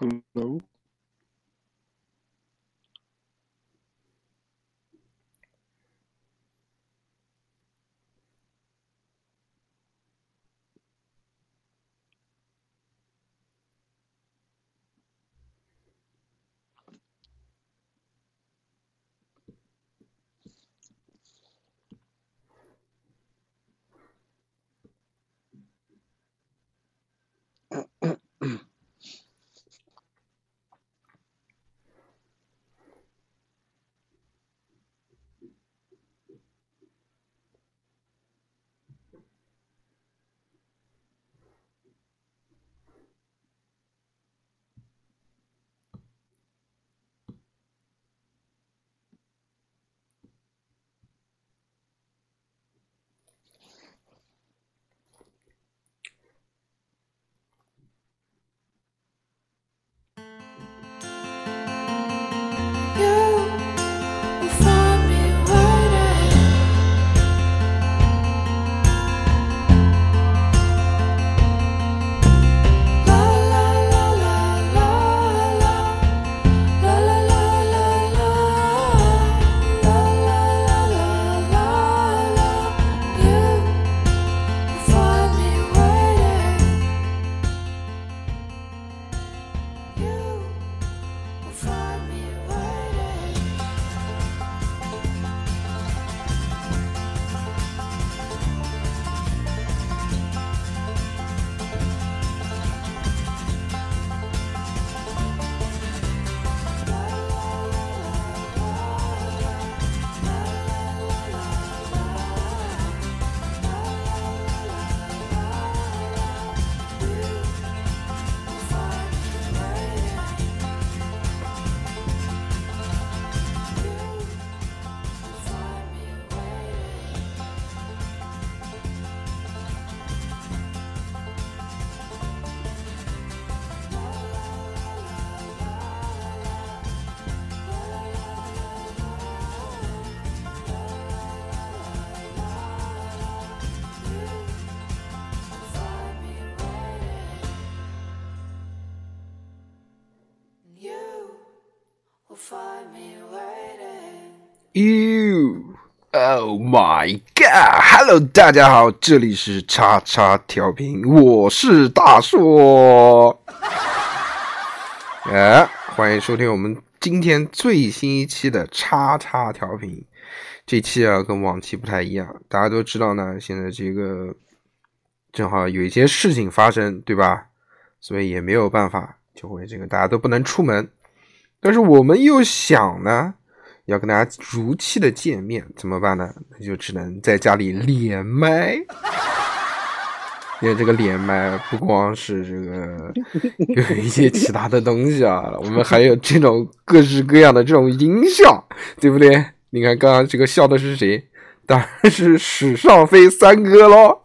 Hello? You, oh my god! Hello，大家好，这里是叉叉调频，我是大硕。哎，欢迎收听我们今天最新一期的叉叉调频。这期啊，跟往期不太一样。大家都知道呢，现在这个正好有一些事情发生，对吧？所以也没有办法，就会这个大家都不能出门。但是我们又想呢。要跟大家如期的见面，怎么办呢？那就只能在家里连麦。因为这个连麦不光是这个有一些其他的东西啊，我们还有这种各式各样的这种音效，对不对？你看刚刚这个笑的是谁？当然是史尚飞三哥喽。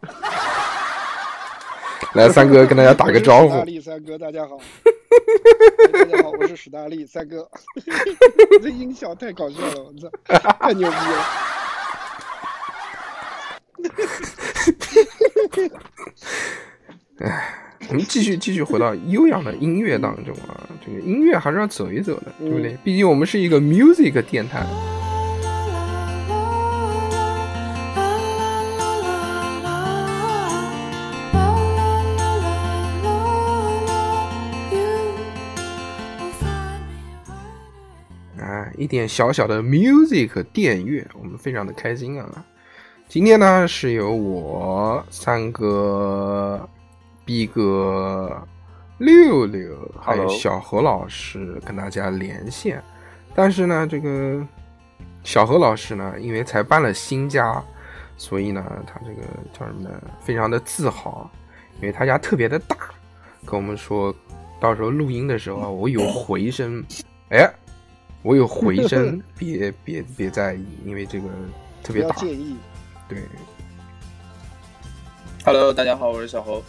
来，三哥跟大家打个招呼。大力三哥，大家好。大家好，我是史大力三哥。这音效太搞笑了，我操，太牛逼了。哎，我们继续继续回到悠扬的音乐当中啊，这个音乐还是要走一走的，对不对？毕竟我们是一个 music 电台。一点小小的 music 电乐，我们非常的开心啊！今天呢是由我三哥、逼哥、六六还有小何老师跟大家连线，但是呢，这个小何老师呢，因为才搬了新家，所以呢，他这个叫什么呢？非常的自豪，因为他家特别的大，跟我们说到时候录音的时候我有回声，哎。我有回 声，别别别在意，因为这个特别大。介意。对。Hello，大家好，我是小侯。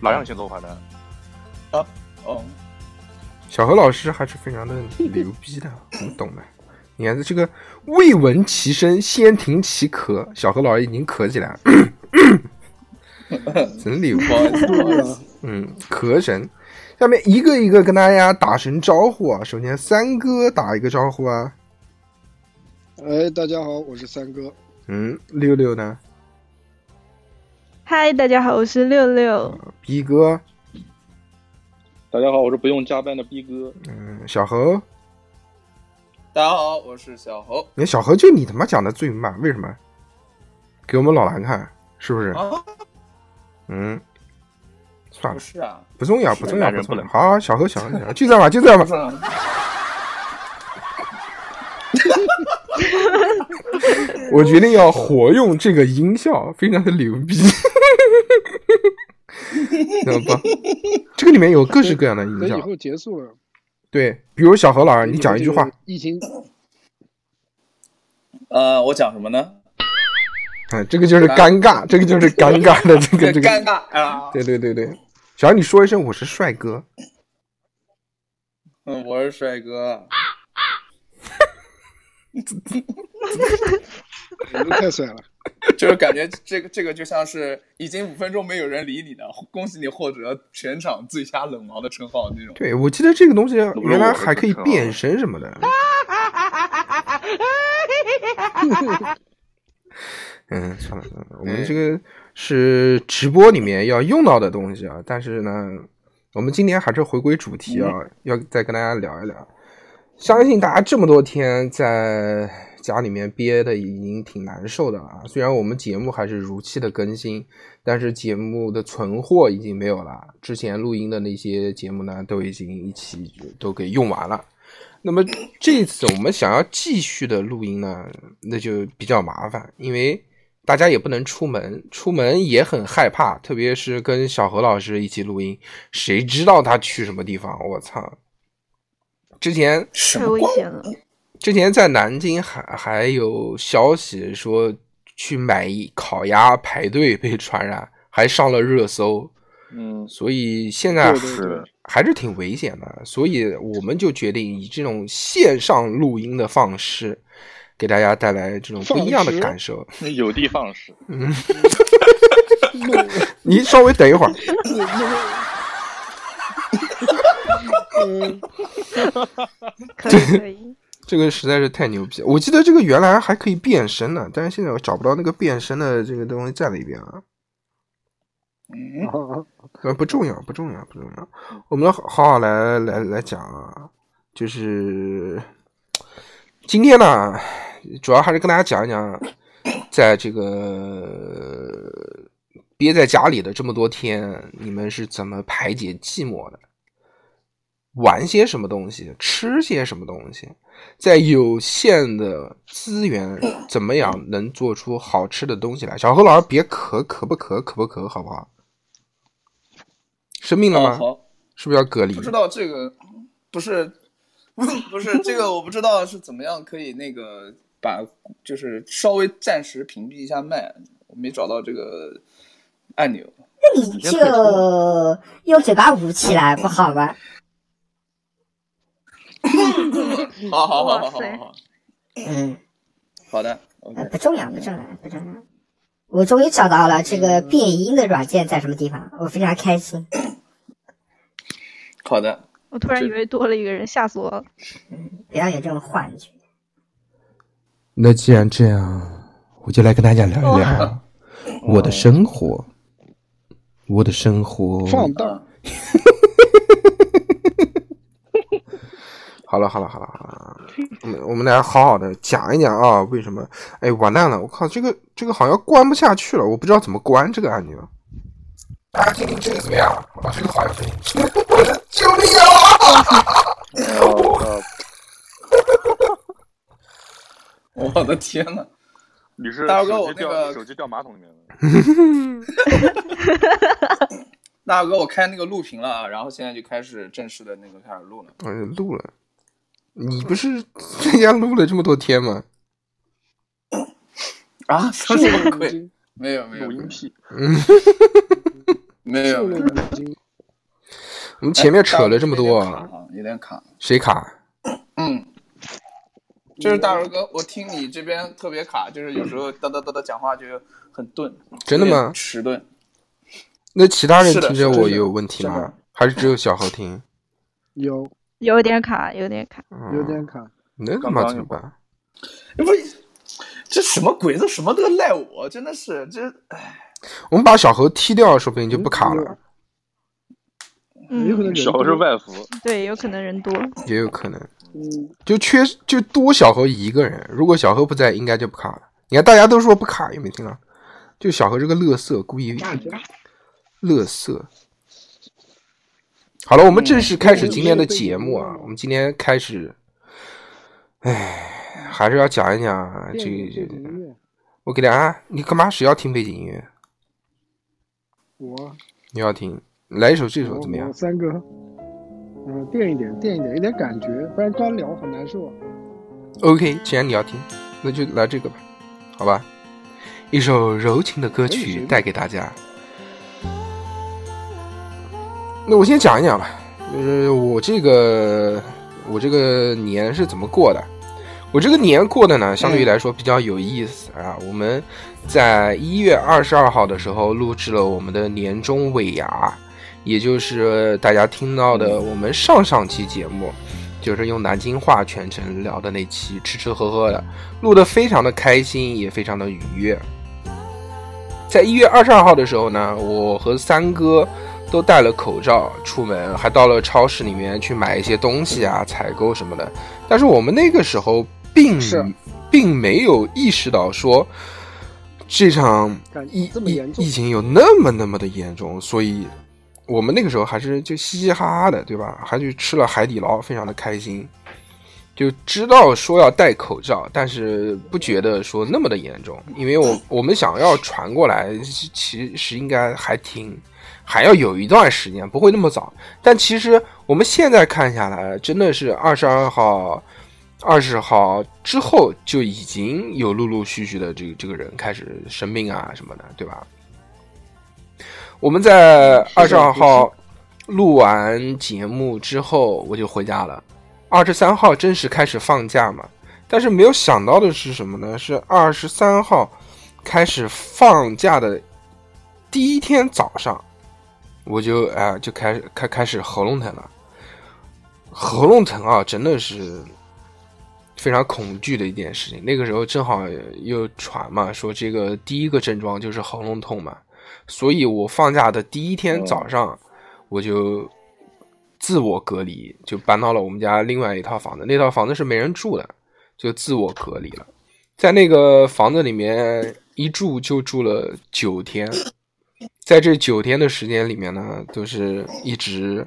哪样先做话的？啊，哦。小何老师还是非常的 牛逼的，你懂的。你看这个未闻其声先听其咳，小何老师已经咳起来了。真牛！嗯，咳神。下面一个一个跟大家打声招呼啊。首先，三哥打一个招呼啊。哎，大家好，我是三哥。嗯，六六呢？嗨，大家好，我是六六。逼哥，大家好，我是不用加班的逼哥。嗯，小何，大家好，我是小侯。你小何就你他妈讲的最慢，为什么？给我们老蓝看，是不是？啊，嗯，算了，不是啊，不重要，不重要，不重要。好，好小何，小何，小何，就这样吧，就这样吧。我决定要活用这个音效，非常的牛逼，知道吧？这个里面有各式各样的音效，等以后结束了，对，比如小何老师，你讲一句话疫情呃，我讲什么呢？嗯，这个就是尴尬，这个就是尴尬的这个这个，尴尬啊！对对对对，小何你说一声我是帅哥，嗯，我是帅哥。你们太帅了，就是感觉这个这个就像是已经五分钟没有人理你了，恭喜你获得全场最佳冷毛的称号那种。对我记得这个东西原来还可以变身什么的，嗯，算了算了，我们这个是直播里面要用到的东西啊，但是呢，我们今天还是回归主题啊，要再跟大家聊一聊。相信大家这么多天在家里面憋的已经挺难受的了啊。虽然我们节目还是如期的更新，但是节目的存货已经没有了。之前录音的那些节目呢，都已经一起都给用完了。那么这次我们想要继续的录音呢，那就比较麻烦，因为大家也不能出门，出门也很害怕，特别是跟小何老师一起录音，谁知道他去什么地方？我操！之前太危险了。之前在南京还还有消息说去买烤鸭排队被传染，还上了热搜，嗯，所以现在是，还是挺危险的。所以我们就决定以这种线上录音的方式，给大家带来这种不一样的感受。有的放矢。嗯 你稍微等一会儿，嗯，可以可以，这个实在是太牛逼了！我记得这个原来还可以变身呢，但是现在我找不到那个变身的这个东西在哪边啊。嗯，呃，不重要，不重要，不重要。我们好好来来来讲啊，就是今天呢，主要还是跟大家讲一讲，在这个憋在家里的这么多天，你们是怎么排解寂寞的？玩些什么东西？吃些什么东西？在有限的资源，怎么样能做出好吃的东西来？小何老师，别咳，咳不咳，咳不咳，好不好？生病了吗？哦好，是不是要隔离不？知道这个不是 不是这个，我不知道是怎么样可以那个把就是稍微暂时屏蔽一下麦，我没找到这个按钮。那你就用嘴巴捂起来不好吗？好好好好好好好嗯，好的呃不重要，不重要，不重要。我终于找到了这个变音的软件在什么地方，我非常开心。好的。我突然以为多了一个人，吓死我了。嗯不要有这种幻觉。那既然这样，我就来跟大家聊一聊 我的生活。我的生活，放大，好了好了好了好了，我们我们来好好的讲一讲啊，为什么？哎，完蛋了！我靠，这个这个好像关不下去了，我不知道怎么关这个按钮。大家听听这个怎么样？哇，这个好像声音！救命啊！呃，我的天呐，你是大哥我那个手机掉马桶里面了。大哥，我开那个录屏了啊，然后现在就开始正式的那个开始录了。嗯，录了。你不是在家录了这么多天吗？啊，说什么鬼？没有没有录音癖，没有没有。我们前面扯了这么多有点卡。谁卡？嗯，就是大柔哥，我听你这边特别卡，就是有时候哒哒哒哒讲话就很钝。真的吗迟钝。那其他人听着我有问题吗？还是只有小何听？有有点卡，有点卡。嗯有点卡，那他妈怎么办？不，这什么鬼？这什么都赖我，真的是这。我们把小何踢掉，说不定就不卡了，嗯，有可能小何是外服，对，有可能人多。也有可能。嗯，就缺就多小何一个人，如果小何不在，应该就不卡了。你看大家都说不卡，有没有听到？就小何这个乐色，故意乐色。好了，我们正式开始今天的节目啊！我们今天开始，哎，还是要讲一讲这个。景音乐，我给大家，你干嘛？谁要听背景音乐？我你要听，来一首这首怎么样？三哥，嗯，垫一点，垫一点，一点感觉，不然干聊很难受。OK，既然你要听，那就来这个吧，好吧？一首柔情的歌曲带给大家。那我先讲一讲吧，就是我这个我这个年是怎么过的。我这个年过的呢，相对于来说比较有意思啊。我们在一月二十二号的时候录制了我们的年终尾牙，也就是大家听到的我们上上期节目，就是用南京话全程聊的那期，吃吃喝喝的，录得非常的开心，也非常的愉悦。在一月二十二号的时候呢，我和三哥都戴了口罩出门，还到了超市里面去买一些东西啊，采购什么的。但是我们那个时候并是并没有意识到说这场疫疫疫情有那么那么的严重，所以我们那个时候还是就嘻嘻哈哈的，对吧？还去吃了海底捞，非常的开心。就知道说要戴口罩，但是不觉得说那么的严重，因为我我们想要传过来，其实应该还挺还要有一段时间，不会那么早。但其实我们现在看下来，真的是二十二号、二十号之后就已经有陆陆续续的这个这个人开始生病啊什么的，对吧？我们在二十二号录完节目之后，我就回家了。二十三号正式开始放假嘛，但是没有想到的是什么呢？是二十三号开始放假的第一天早上，我就哎、就开始开开始喉咙疼了，喉咙疼啊，真的是非常恐惧的一件事情。那个时候正好又传嘛，说这个第一个症状就是喉咙痛嘛，所以我放假的第一天早上，我就自我隔离，就搬到了我们家另外一套房子。那套房子是没人住的，就自我隔离了。在那个房子里面一住就住了九天，在这九天的时间里面呢，都是一直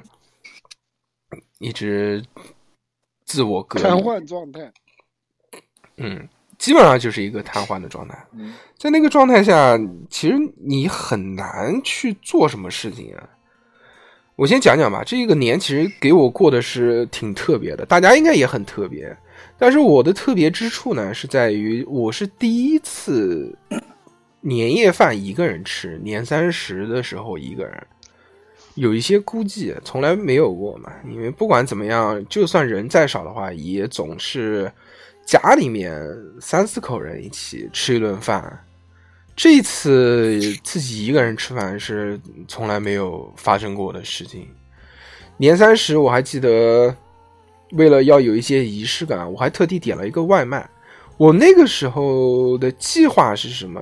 一直自我隔离，瘫痪状态，嗯，基本上就是一个瘫痪的状态。嗯在那个状态下，其实你很难去做什么事情啊。我先讲讲吧，这个年其实给我过的是挺特别的，大家应该也很特别。但是我的特别之处呢，是在于我是第一次年夜饭一个人吃，年三十的时候一个人，有一些孤寂，从来没有过嘛。因为不管怎么样，就算人再少的话，也总是家里面三四口人一起吃一顿饭。这次自己一个人吃饭是从来没有发生过的事情。年三十我还记得，为了要有一些仪式感，我还特地点了一个外卖。我那个时候的计划是什么？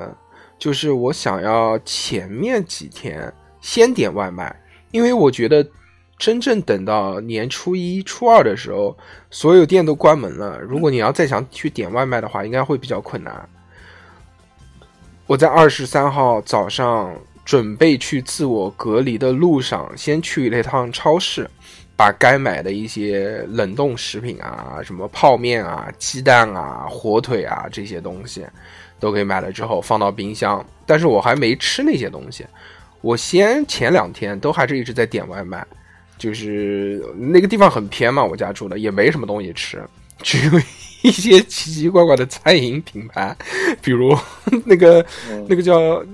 就是我想要前面几天先点外卖，因为我觉得真正等到年初一、初二的时候，所有店都关门了。如果你要再想去点外卖的话，应该会比较困难。我在二十三号早上准备去自我隔离的路上，先去了一趟超市，把该买的一些冷冻食品啊，什么泡面啊、鸡蛋啊、火腿啊这些东西都给买了之后放到冰箱。但是我还没吃那些东西，我先前两天都还是一直在点外卖，就是那个地方很偏嘛，我家住的也没什么东西吃，只有一些奇奇怪怪的餐饮品牌，比如 那个那个叫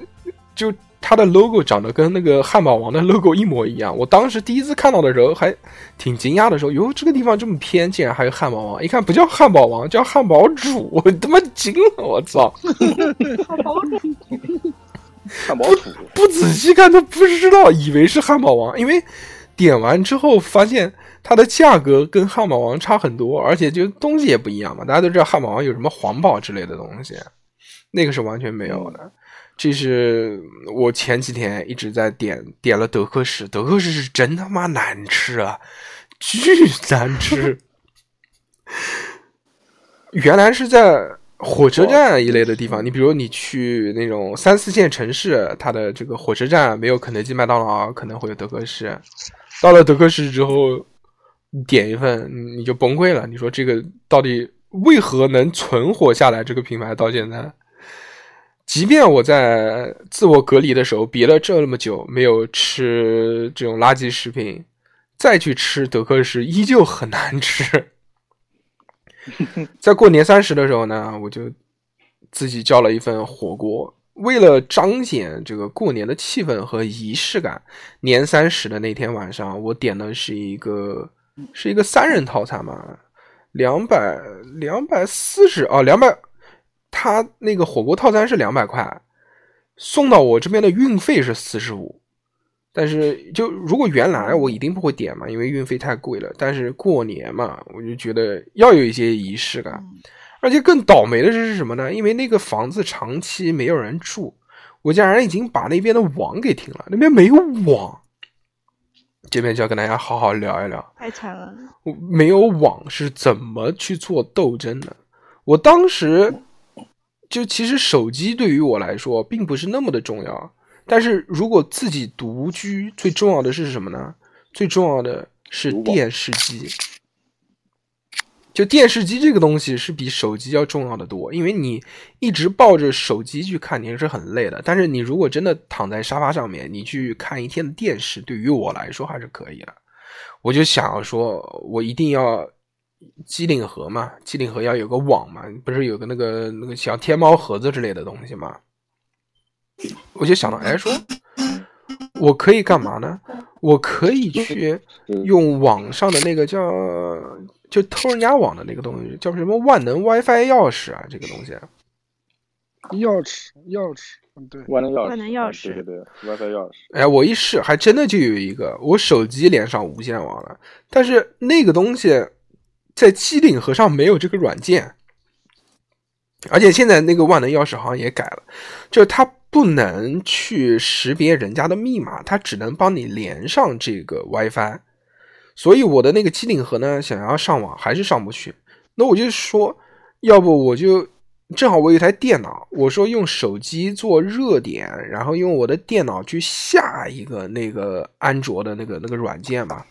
就。它的 logo 长得跟那个汉堡王的 logo 一模一样。我当时第一次看到的时候还挺惊讶的，说：“哟，这个地方这么偏，竟然还有汉堡王！一看不叫汉堡王，叫汉堡主，我他妈惊了！我操！汉堡主，汉堡主，不仔细看都不知道，以为是汉堡王，因为点完之后发现它的价格跟汉堡王差很多，而且就东西也不一样嘛。大家都知道汉堡王有什么黄堡之类的东西，那个是完全没有的。这是我前几天一直在点点了德克士，德克士是真他妈难吃啊，巨难吃。原来是在火车站一类的地方，你比如你去那种三四线城市，它的这个火车站没有肯德基、麦当劳，可能会有德克士。到了德克士之后，你点一份你就崩溃了。你说这个到底为何能存活下来？这个品牌到现在，即便我在自我隔离的时候憋了这么久没有吃这种垃圾食品，再去吃德克士依旧很难吃。在过年三十的时候呢，我就自己叫了一份火锅。为了彰显这个过年的气氛和仪式感，年三十的那天晚上，我点的是一个是一个三人套餐嘛，两百两百四十哦，两百，他那个火锅套餐是两百块，送到我这边的运费是四十五。但是，就如果原来我一定不会点嘛，因为运费太贵了。但是过年嘛，我就觉得要有一些仪式感。而且更倒霉的是什么呢？因为那个房子长期没有人住，我家人已经把那边的网给停了，那边没有网。这边就要跟大家好好聊一聊，太惨了。没有网是怎么去做斗争的？我当时就其实手机对于我来说并不是那么的重要。但是如果自己独居，最重要的是什么呢？最重要的是电视机。就电视机这个东西是比手机要重要的多，因为你一直抱着手机去看你是很累的。但是你如果真的躺在沙发上面，你去看一天的电视，对于我来说还是可以的。我就想要说，我一定要机顶盒嘛，机顶盒要有个网嘛，不是有个那个那个像天猫盒子之类的东西吗？我就想到，哎，说我可以干嘛呢？我可以去用网上的那个叫就偷人家网的那个东西，叫什么万能 WiFi 钥匙啊？这个东西，钥匙，钥匙，嗯，对，万能钥匙，万能钥匙，对对对，WiFi 钥匙。哎，我一试，还真的就有一个，我手机连上无线网了，但是那个东西在机顶盒上没有这个软件，而且现在那个万能钥匙好像也改了，就是它。不能去识别人家的密码，它只能帮你连上这个 WiFi。所以我的那个机顶盒呢，想要上网还是上不去。那我就说，要不我就正好我有一台电脑，我说用手机做热点，然后用我的电脑去下一个那个安卓的那个那个软件嘛，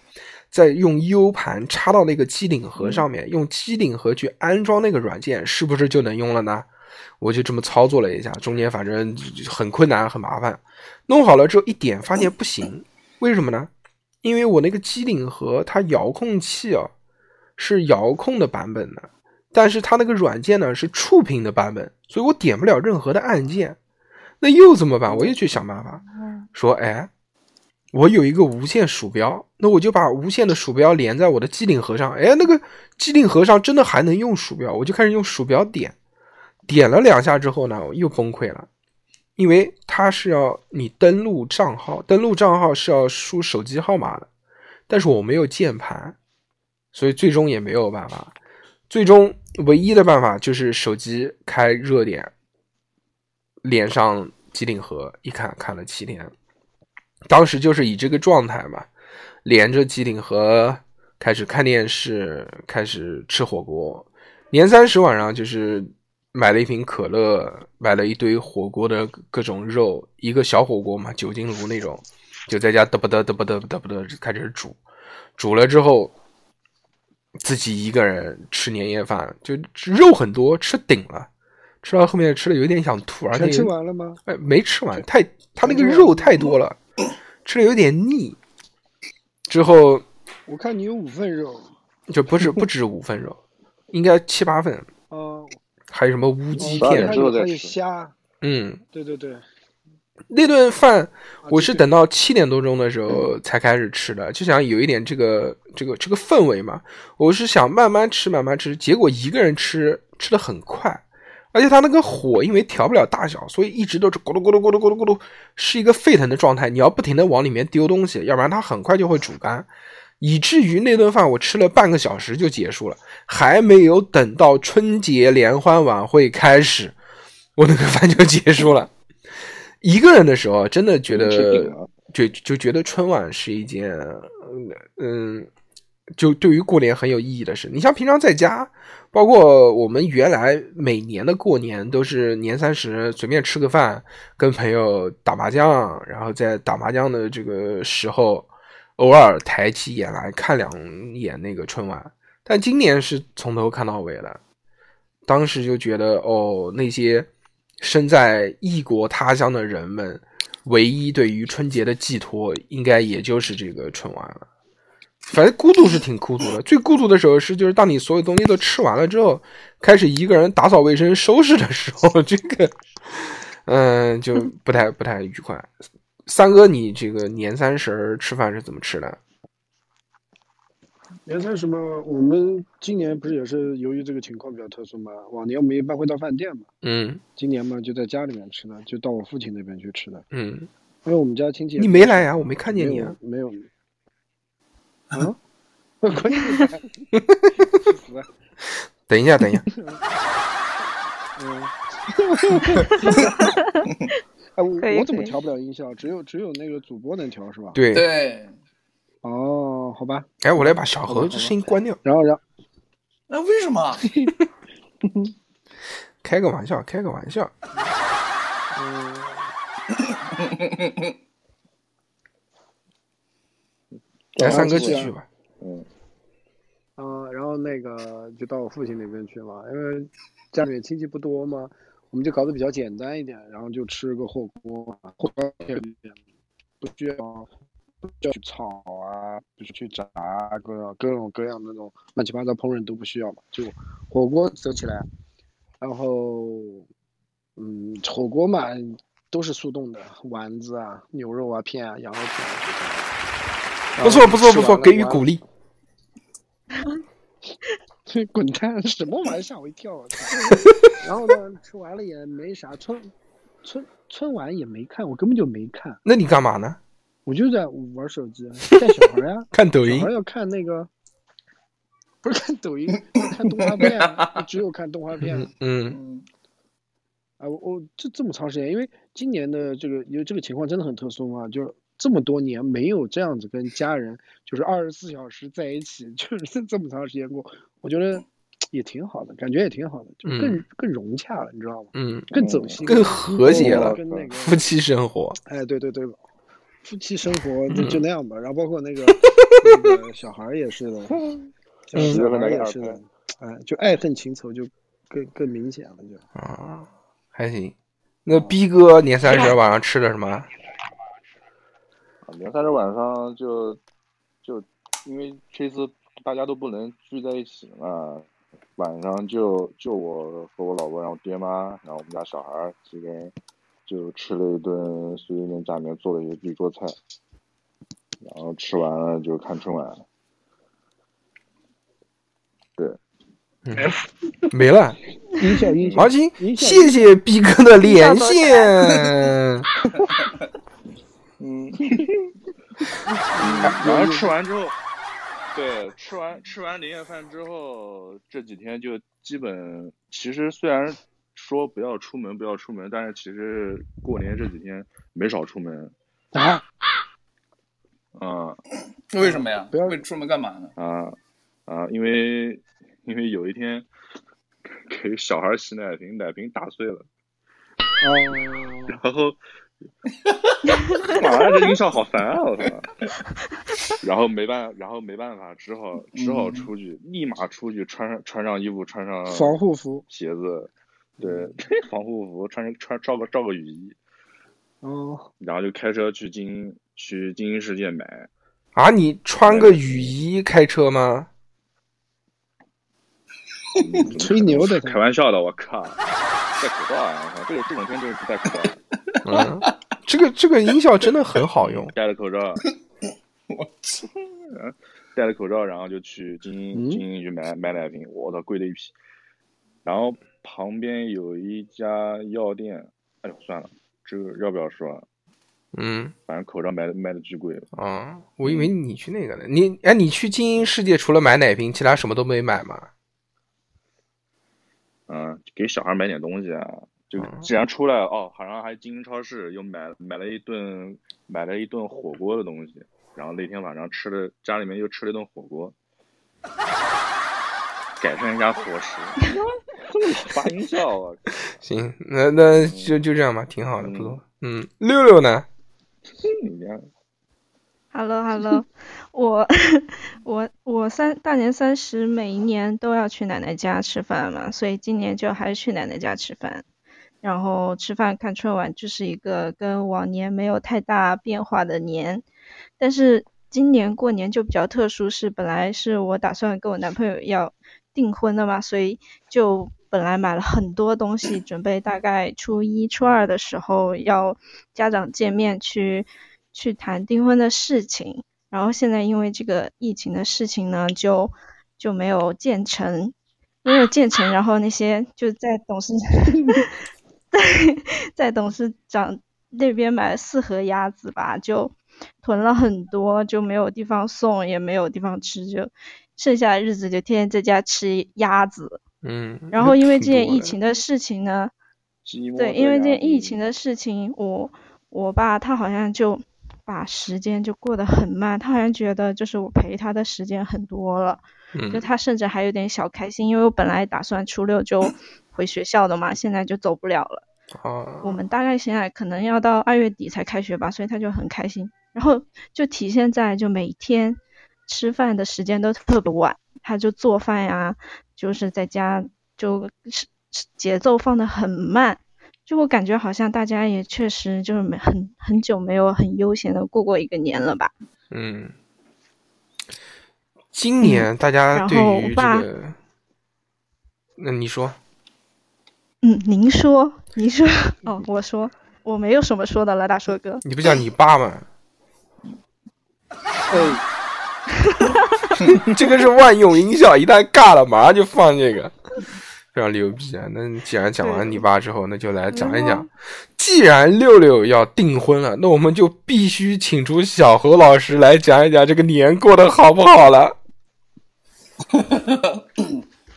再用 U 盘插到那个机顶盒上面，用机顶盒去安装那个软件，是不是就能用了呢？我就这么操作了一下，中间反正很困难很麻烦，弄好了之后一点发现不行，为什么呢？因为我那个机顶盒它遥控器啊是遥控的版本的，但是它那个软件呢是触屏的版本，所以我点不了任何的按键。那又怎么办？我又去想办法，说哎，我有一个无线鼠标，那我就把无线的鼠标连在我的机顶盒上，哎，那个机顶盒上真的还能用鼠标，我就开始用鼠标点。点了两下之后呢，又崩溃了，因为它是要你登录账号，登录账号是要输手机号码的，但是我没有键盘，所以最终也没有办法。最终唯一的办法就是手机开热点，连上机顶盒，一看看了七天，当时就是以这个状态嘛，连着机顶盒开始看电视，开始吃火锅，年三十晚上就是。买了一瓶可乐，买了一堆火锅的各种肉，一个小火锅嘛，酒精炉那种，就在家嘚不嘚嘚不嘚嘚不嘚开始煮，煮了之后，自己一个人吃年夜饭，就肉很多，吃顶了，吃到后面吃的有点想吐，而且吃完了吗？哎，没吃完，太他那个肉太多了，吃的有点腻。之后我看你有五份肉，就不是不止五份肉，应该七八份。哦。还有什么乌鸡片？还有虾。嗯，对对对，那顿饭我是等到七点多钟的时候才开始吃的，就想有一点这个这个这个氛围嘛。我是想慢慢吃，慢慢吃。结果一个人吃吃的很快，而且它那个火因为调不了大小，所以一直都是咕噜咕噜咕噜咕噜咕噜，是一个沸腾的状态。你要不停的往里面丢东西，要不然它很快就会煮干，以至于那顿饭我吃了半个小时就结束了，还没有等到春节联欢晚会开始，我那个饭就结束了。一个人的时候，真的觉得就就觉得春晚是一件，嗯，就对于过年很有意义的事。你像平常在家，包括我们原来每年的过年都是年三十随便吃个饭，跟朋友打麻将，然后在打麻将的这个时候，偶尔抬起眼来看两眼那个春晚。但今年是从头看到尾的，当时就觉得哦，那些身在异国他乡的人们，唯一对于春节的寄托，应该也就是这个春晚了。反正孤独是挺孤独的，最孤独的时候是就是当你所有东西都吃完了之后，开始一个人打扫卫生、收拾的时候，这个，嗯，就不太不太愉快。三哥，你这个年三十儿吃饭是怎么吃的？年三十嘛，我们今年不是也是由于这个情况比较特殊嘛，往年我们一般会到饭店嘛，嗯今年嘛就在家里面吃的，就到我父亲那边去吃的，嗯，因为我们家亲戚你没来呀？我没看见你啊。没有，没有，啊，等一下，等一下，嗯，哎，我我怎么调不了音效？只有只有那个主播能调是吧？对，对，哦，好吧，哎，我来把小好吧何这声音关掉，然后然后那为什么？开个玩笑，开个玩笑。嗯，来，三哥继续吧。嗯，啊，然后那个就到我父亲那边去嘛，因为家里面亲戚不多嘛，我们就搞得比较简单一点，然后就吃个火锅嘛，火锅也不需要不需要去炒啊，不需要去炸啊各种各种各样那种乱七八糟烹饪都不需要嘛，就火锅走起来，然后嗯，火锅嘛都是速冻的，丸子啊、牛肉啊片啊、羊肉片啊。不错，不错，不错，给予。鼓励。滚蛋！什么玩意吓我一跳！我操！然后呢，吃完了也没啥，春春春晚也没看，我根本就没看，那你干嘛呢？我就在玩手机带小孩呀、看抖音小孩。要看那个，不是看抖音，看动画片啊，只有看动画片啊。嗯嗯，啊，我我这这么长时间，因为今年的这个因为这个情况真的很特殊嘛，就是这么多年没有这样子跟家人就是二十四小时在一起，就是这么长时间过，我觉得 也挺好的，感觉也挺好的，就更、嗯更融洽了，你知道吗？嗯，更走心，更和谐了跟那个夫妻生活。哎，对对对，夫妻生活嗯就就那样吧。然后包括那个 那个小孩也是的，小孩也是的，哎，就爱恨情仇就更更明显了，就。啊，还行。那逼哥年三十晚上吃的什么？啊年三十晚上就就因为这次大家都不能聚在一起嘛，晚上就就我和我老婆，然后爹妈，然后我们家小孩儿几个人就吃了一顿随便家里面做了一些一桌菜，然后吃完了就看春晚。对，没了。音效音效，好，行，音效谢谢逼哥的连线。嗯，然后吃完之后，对，吃完吃完年夜饭之后，这几天就基本，其实虽然说不要出门，不要出门，但是其实过年这几天没少出门。啊，啊为什么呀？不要为出门干嘛呢？啊啊！因为因为有一天给小孩洗奶瓶，奶瓶打碎了，哦，然后，妈呀，这音效好烦啊！我操！然后没办，然后没办法，只好只好出去，立马出去，穿上穿上衣服，穿上防护服，鞋子，对，防护服，穿上穿罩个罩个雨衣，哦，然后就开车去金去金鹰世界买。啊，你穿个雨衣开车吗？吹牛的开玩笑的，我靠！戴口罩啊！我靠，这个这种天就是不戴口罩。嗯，这个这个音效真的很好用。戴了口罩，我操！戴了口罩，然后就去金金鹰去买买奶瓶，我操，贵的一批。然后旁边有一家药店，哎呦算了，这个要不要说啊？嗯反正口罩卖的卖的巨贵，啊，我以为你去那个呢。你哎，你去精英世界除了买奶瓶，其他什么都没买吗？嗯，给小孩买点东西啊。就嗯既然出来哦，好像还经营超市又买买了一顿买了一顿火锅的东西，然后那天晚上吃了家里面又吃了一顿火锅，改善一下伙食。发音效啊，行，那那就就这样吧，挺好的，不错。嗯，六六呢？Hello Hello，我我我三大年三十每一年都要去奶奶家吃饭嘛，所以今年就还是去奶奶家吃饭。然后吃饭看春晚就是一个跟往年没有太大变化的年，但是今年过年就比较特殊，是本来是我打算跟我男朋友要订婚的嘛，所以就本来买了很多东西，准备大概初一、初二的时候要家长见面去去谈订婚的事情。然后现在因为这个疫情的事情呢，就就没有建成，没有建成。然后那些就在董事 在在董事长那边买了四盒鸭子吧，就囤了很多，就没有地方送，也没有地方吃，就剩下的日子就天天在家吃鸭子。嗯，然后因为这件疫情的事情呢，对，因为这件疫情的的事情，我我爸他好像就把时间就过得很慢，他好像觉得就是我陪他的时间很多了，就嗯他甚至还有点小开心，因为我本来打算初六就 回学校的嘛，现在就走不了了。啊，我们大概现在可能要到二月底才开学吧，所以他就很开心。然后就体现在就每天吃饭的时间都特别晚，他就做饭呀，就是在家就是节奏放得很慢，就我感觉好像大家也确实就是没很很久没有很悠闲的过过一个年了吧。嗯，今年大家对于这个，那你说，嗯，您说，您说，哦，我说，我没有什么说的了，大硕哥。你不叫你爸吗？哎，这个是万用音效，一旦尬了，马上就放这个，非常牛逼啊！那既然讲完你爸之后，那就来讲一讲，既然六六要订婚了，那我们就必须请出小何老师来讲一讲这个年过得好不好了。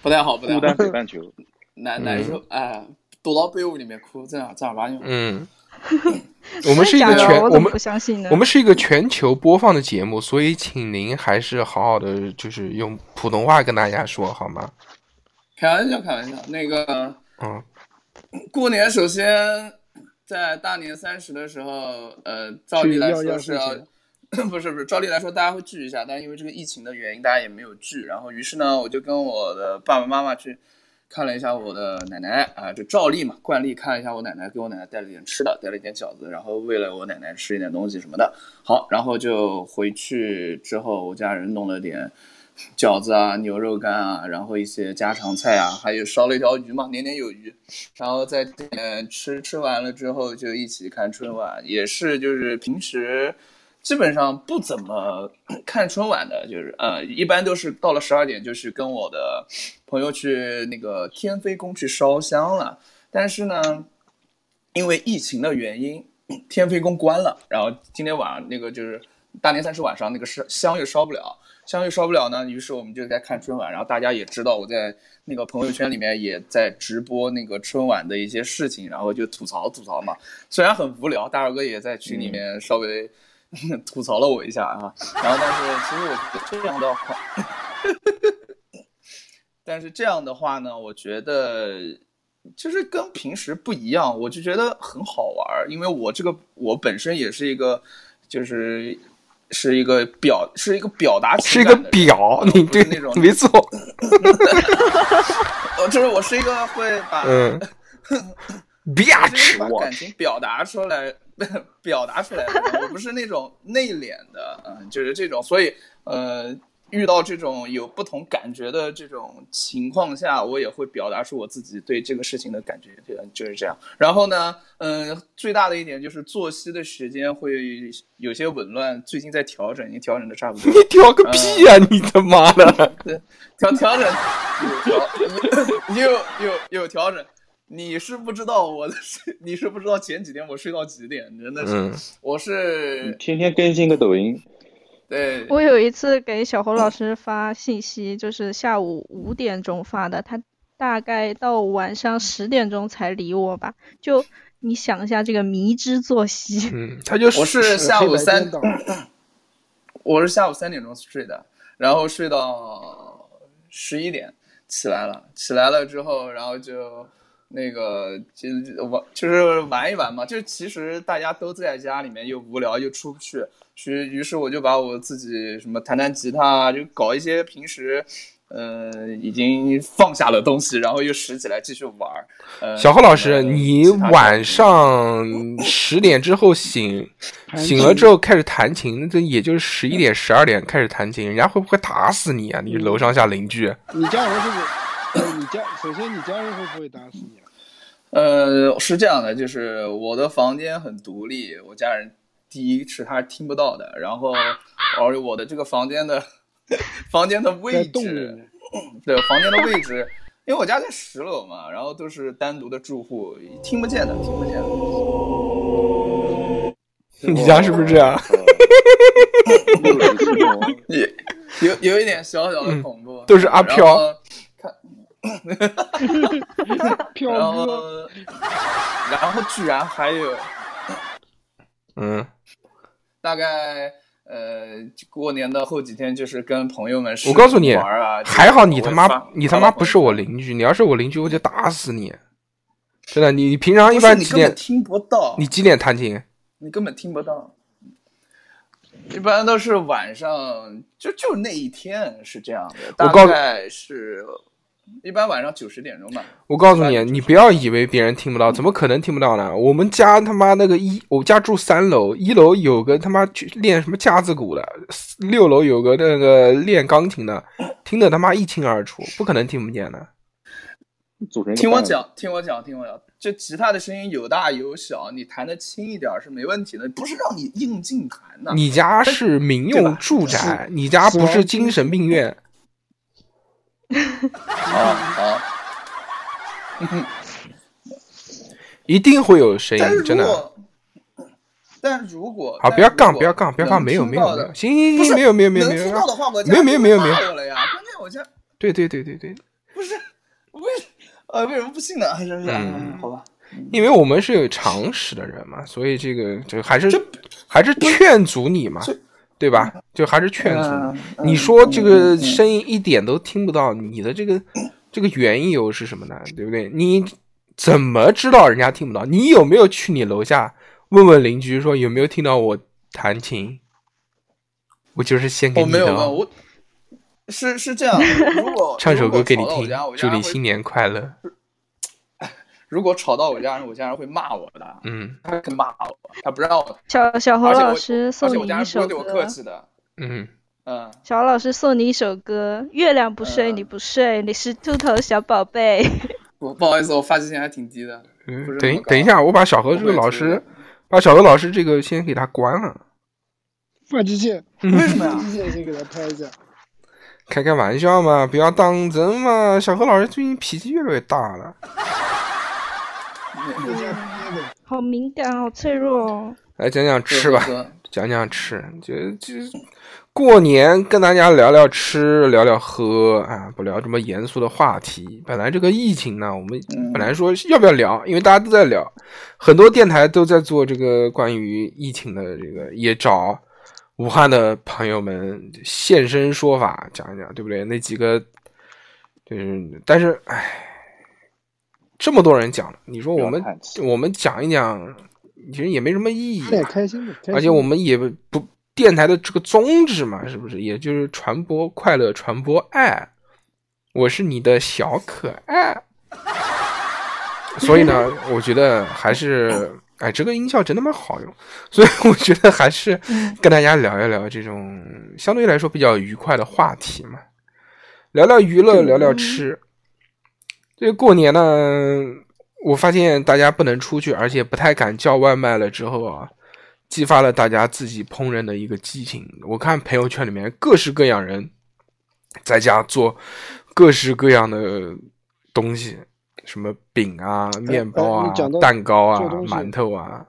不太好，不太好孤单，北半球，难难受，哎，躲到被窝里面哭，正儿正儿八经。嗯，我们是一个全，我们不相信呢？我们是一个全球播放的节目，所以请您还是好好的，就是用普通话跟大家说好吗？开玩笑，开玩笑。那个嗯过年，首先在大年三十的时候，呃，照例来说是要，不是不是，照例来说大家会聚一下，但因为这个疫情的原因，大家也没有聚。然后于是呢，我就跟我的爸爸妈妈去看了一下我的奶奶啊，就照例嘛，惯例看了一下我奶奶，给我奶奶带了点吃的，带了一点饺子，然后喂了我奶奶吃一点东西什么的。好，然后就回去之后，我家人弄了点饺子啊、牛肉干啊，然后一些家常菜啊，还有烧了一条鱼嘛，年年有余。然后在店里吃吃完了之后，就一起看春晚，也是就是平时基本上不怎么看春晚的，就是呃，一般都是到了十二点，就是跟我的朋友去那个天妃宫去烧香了。但是呢，因为疫情的原因，天妃宫关了，然后今天晚上那个就是大年三十晚上那个烧香又烧不了，香又烧不了呢，于是我们就在看春晚，然后大家也知道我在那个朋友圈里面也在直播那个春晚的一些事情，然后就吐槽吐槽嘛，虽然很无聊，大二哥也在群里面稍微 吐槽了我一下啊，然后但是其实我觉得这样的话，但是这样的话呢，我觉得就是跟平时不一样，我就觉得很好玩儿，因为我这个我本身也是一个就是。是一个表，是一个表达是一个表，你对那种没错，我，就是我是一个会把嗯。我是一个，bitch，把感情表达出来、表达出来的人，我不是那种内敛的，嗯、就是这种，所以呃，遇到这种有不同感觉的这种情况下，我也会表达出我自己对这个事情的感觉，对就是这样。然后呢，嗯，最大的一点就是作息的时间会有些紊乱，最近在调整，已经调整的差不多。你调个屁呀、你他妈的！调调整有调有有有调整。你是不知道我的睡，你是不知道前几天我睡到几点，真的是，嗯我是天天更新个抖音，对，我有一次给小侯老师发信息，就是下午五点钟发的，他大概到晚上十点钟才理我吧。就你想一下这个迷之作息，嗯，他就我是下午三，我是下午三点钟睡的，然后睡到十一点起来了，起来了之后，然后就那个就玩，就是玩一玩嘛。就其实大家都在家里面又无聊又出不去，于于是我就把我自己什么弹弹吉他啊，就搞一些平时。呃，已经放下了东西，然后又拾起来继续玩儿。呃，小何老师，呃你晚上十点之后醒，醒了之后开始弹琴，这也就是十一点、十二点开始弹琴，人家会不会打死你啊？你楼上下邻居，你家人是不会？呃你家首先你家人会不会打死你啊？呃，是这样的，就是我的房间很独立，我家人第一是他听不到的，然后而我的这个房间的房间的位置，对房间的位置，因为我家在十楼嘛，然后都是单独的住户，听不见的，听不见的。你家是不是这样？有有一点小小的恐怖，嗯都是阿飘 然哥，后然后居然还有嗯，大概呃过年的后几天，就是跟朋友们我告诉你玩啊，还好你他妈你他妈不是我邻居，你要是我邻居，我就打死你。真的，你你平常一般几点？听不到，你几点弹琴？你根本听不到。一般都是晚上，就就那一天是这样的，大概是一般晚上九十点钟吧。我告诉你，你不要以为别人听不到，怎么可能听不到呢？我们家他妈那个一，我家住三楼，一楼有个他妈去练什么架子鼓的，六楼有个那个练钢琴的，听得他妈一清二楚，不可能听不见的。听我讲，听我讲，听我讲，这吉他的声音有大有小，你弹的轻一点是没问题的，不是让你硬劲弹的。你家是民用住宅，你家不是精神病院。好好，一定会有声音，真的。但如果好，但不要杠，不要杠，不要杠，能没有，没有，没有，行行行，没有，没有，没有，能没有听到的话，我家没有，没有，没有，没有了呀。关键我家对对对对对，不是为呃为什么不信呢？真是，嗯好吧，因为我们是有常识的人嘛，所以这个这个还是这还是劝阻你嘛这，对吧？就还是劝阻嗯你。说这个声音一点都听不到，你的这个 这个缘由是什么呢？对不对？你怎么知道人家听不到？你有没有去你楼下问问邻居说有没有听到我弹琴？我就是献给我没有问，你的哦，我是是这样，如果唱首歌给你听祝你新年快乐。如果吵到我家人，我家人会骂我的，嗯他肯骂我，他不让我，小小侯而且我老师而且我不送你一首会对我客，气的，嗯，嗯，小侯老师送你一首歌，月亮不睡嗯你不睡，你是秃头小宝贝。我不好意思，我发际线还挺低的，嗯，等等一下，我把小何这个老师，把小何老师这个先给他关了。发际线，为什么呀发？际线先给他拍一下。开开玩笑嘛，不要当真嘛。小何老师最近脾气越来越大了。好敏感，好脆弱哦。来讲讲吃吧，讲讲吃，就就过年跟大家聊聊吃，聊聊喝啊，不聊这么严肃的话题。本来这个疫情呢，我们嗯本来说要不要聊，因为大家都在聊，很多电台都在做这个关于疫情的这个，也找武汉的朋友们现身说法，讲一讲，对不对？那几个就是，但是唉，这么多人讲了，你说我们我们讲一讲，其实也没什么意义啊、开心的，心的而且我们也不电台的这个宗旨嘛，是不是？也就是传播快乐，传播爱。我是你的小可爱，所以呢，我觉得还是哎，这个音效真他妈好用，所以我觉得还是嗯跟大家聊一聊这种相对来说比较愉快的话题嘛，聊聊娱乐，聊聊吃。这个过年呢，我发现大家不能出去，而且不太敢叫外卖了之后啊，激发了大家自己烹饪的一个激情。我看朋友圈里面各式各样人在家做各式各样的东西，什么饼啊、面包啊蛋糕啊馒头啊。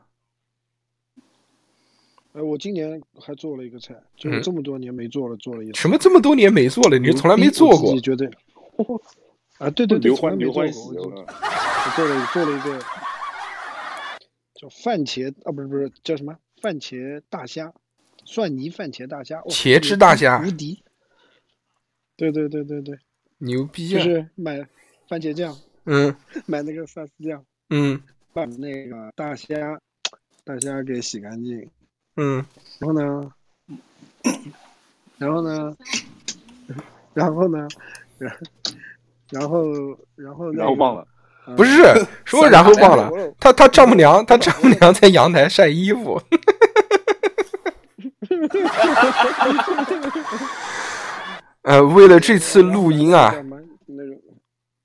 哎，我今年还做了一个菜，就是嗯这么多年没做了，做了一次。什么这么多年没做了？你是从来没做过我自己？觉得，啊，对对对，刘欢刘欢做过。我就喜了，我做了做了一个叫番茄啊，不是不是叫什么番茄大虾，蒜泥番茄大虾，茄汁大虾无敌。对对对对对，牛逼啊！就是买番茄酱，嗯买那个沙司酱，嗯把那个大虾大虾给洗干净，嗯，然后呢，然后呢，然后呢，然然后然后那个然后忘了，呃不是 说然后忘了，他他丈母娘他丈母娘在阳台晒衣服。呃，为了这次录音啊，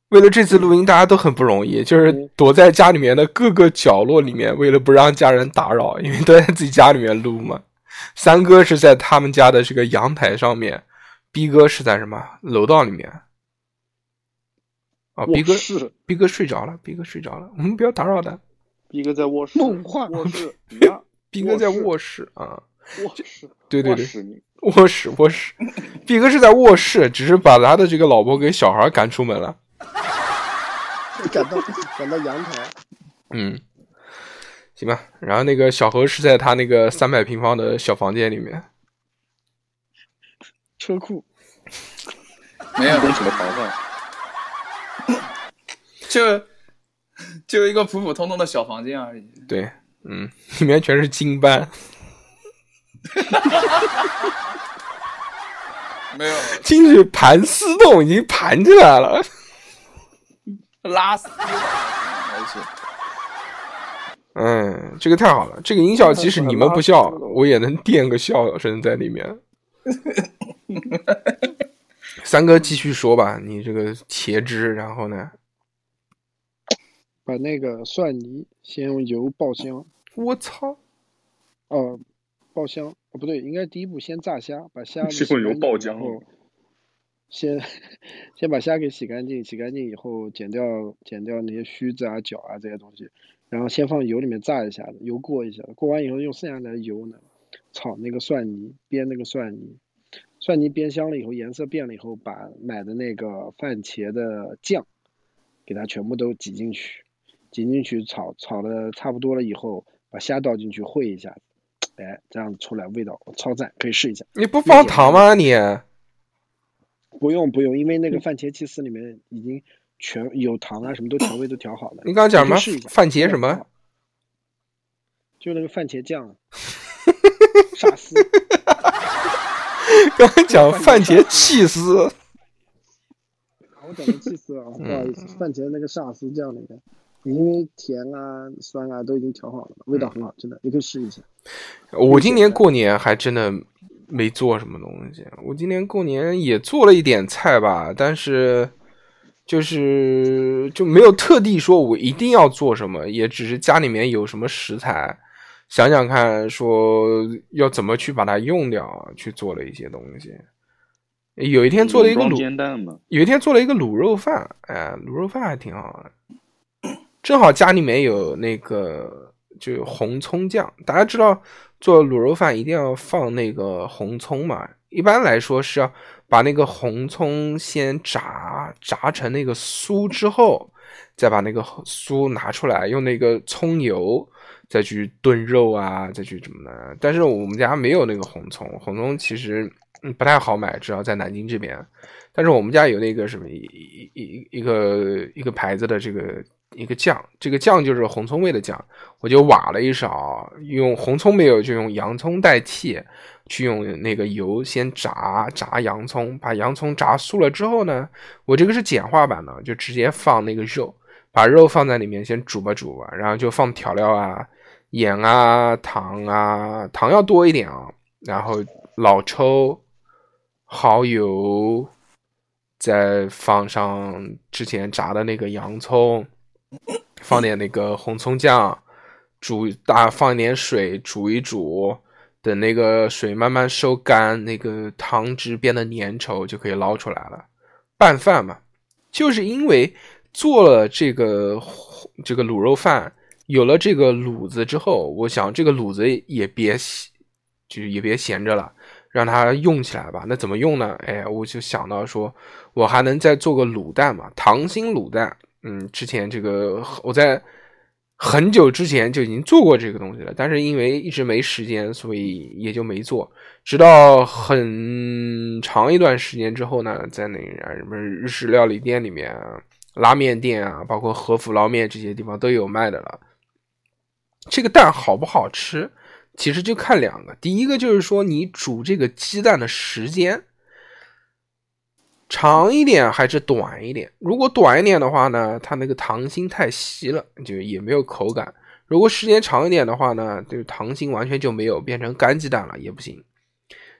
为了这次录音，大家都很不容易，就是躲在家里面的各个角落里面，为了不让家人打扰，因为都在自己家里面录嘛。三哥是在他们家的这个阳台上面，逼哥是在什么楼道里面？哦，逼哥是，逼哥睡着了，逼哥睡着了，我们不要打扰他。逼哥在卧室，梦话卧室 呀，逼哥在卧室啊，卧室，对对对，卧室卧室逼哥是在卧室，只是把他的这个老婆给小孩赶出门了。赶到赶到阳台，嗯，行吧。然后那个小何是在他那个三百平方的小房间里面，车库没有，公尺的床上，就 就一个普普通通的小房间而已。对，嗯，里面全是金斑，没有进去盘丝洞已经盘起来了。拉丝，而且嗯，这个太好了，这个音效即使你们不笑，我也能垫个笑声在里面。三哥继续说吧，你这个茄汁，然后呢？把那个蒜泥先用油爆香，我操！哦，爆香哦不对，应该第一步先炸虾，把虾是用油爆浆然后先先把虾给洗干净，洗干净以后剪掉剪掉那些须子啊、脚啊这些东西，然后先放油里面炸一下子，油过一下子，过完以后用剩下来的油呢炒那个蒜泥，煸那个蒜泥，蒜泥煸香了以后，颜色变了以后，把买的那个番茄的酱给它全部都挤进去，挤进去炒，炒的差不多了以后，把虾倒进去烩一下子，哎，这样出来味道超赞，可以试一下。你不放糖吗你？不用不用，因为那个番茄起司里面已经全有糖啊，什么都调味都调好了。你刚刚讲什么？番茄什么？就那个番茄酱，沙司。刚刚讲番茄气丝，我讲的气司啊，不好意思，番茄那个沙司酱里面，因为甜啊、酸啊都已经调好了，味道很好，真的，你可以试一下。我今年过年还真的没做什么东西。我今年过年也做了一点菜吧，但是就是就没有特地说我一定要做什么，也只是家里面有什么食材，想想看，说要怎么去把它用掉，去做了一些东西。有一天做了一个卤，有一天做了一个卤肉饭，哎，卤肉饭还挺好的。正好家里面有那个就红葱酱，大家知道做卤肉饭一定要放那个红葱嘛。一般来说是要把那个红葱先炸，炸成那个酥之后，再把那个酥拿出来，用那个葱油再去炖肉啊，再去怎么的。但是我们家没有那个红葱，红葱其实不太好买，只要在南京这边。但是我们家有那个什么一一一一个一个牌子的这个一个酱，这个酱就是红葱味的酱，我就挖了一勺，用红葱没有就用洋葱代替，去用那个油先炸炸洋葱，把洋葱炸酥了之后呢，我这个是简化版的，就直接放那个肉，把肉放在里面先煮吧煮吧，然后就放调料啊，盐啊、糖啊，糖要多一点啊，然后老抽、蚝油，再放上之前炸的那个洋葱，放点那个红葱酱，煮大放一点水煮一煮，等那个水慢慢收干，那个汤汁变得粘稠，就可以捞出来了。拌饭嘛，就是因为做了这个这个卤肉饭，有了这个卤子之后，我想这个卤子也别就是也别闲着了，让它用起来吧。那怎么用呢？哎，我就想到说，我还能再做个卤蛋嘛，溏心卤蛋。嗯，之前这个我在很久之前就已经做过这个东西了，但是因为一直没时间，所以也就没做。直到很长一段时间之后呢，在那什么日式料理店里面、拉面店啊，包括和府捞面这些地方都有卖的了。这个蛋好不好吃，其实就看两个，第一个就是说你煮这个鸡蛋的时间。长一点还是短一点？如果短一点的话呢，它那个糖心太稀了，就也没有口感。如果时间长一点的话呢，就是糖心完全就没有，变成干鸡蛋了也不行。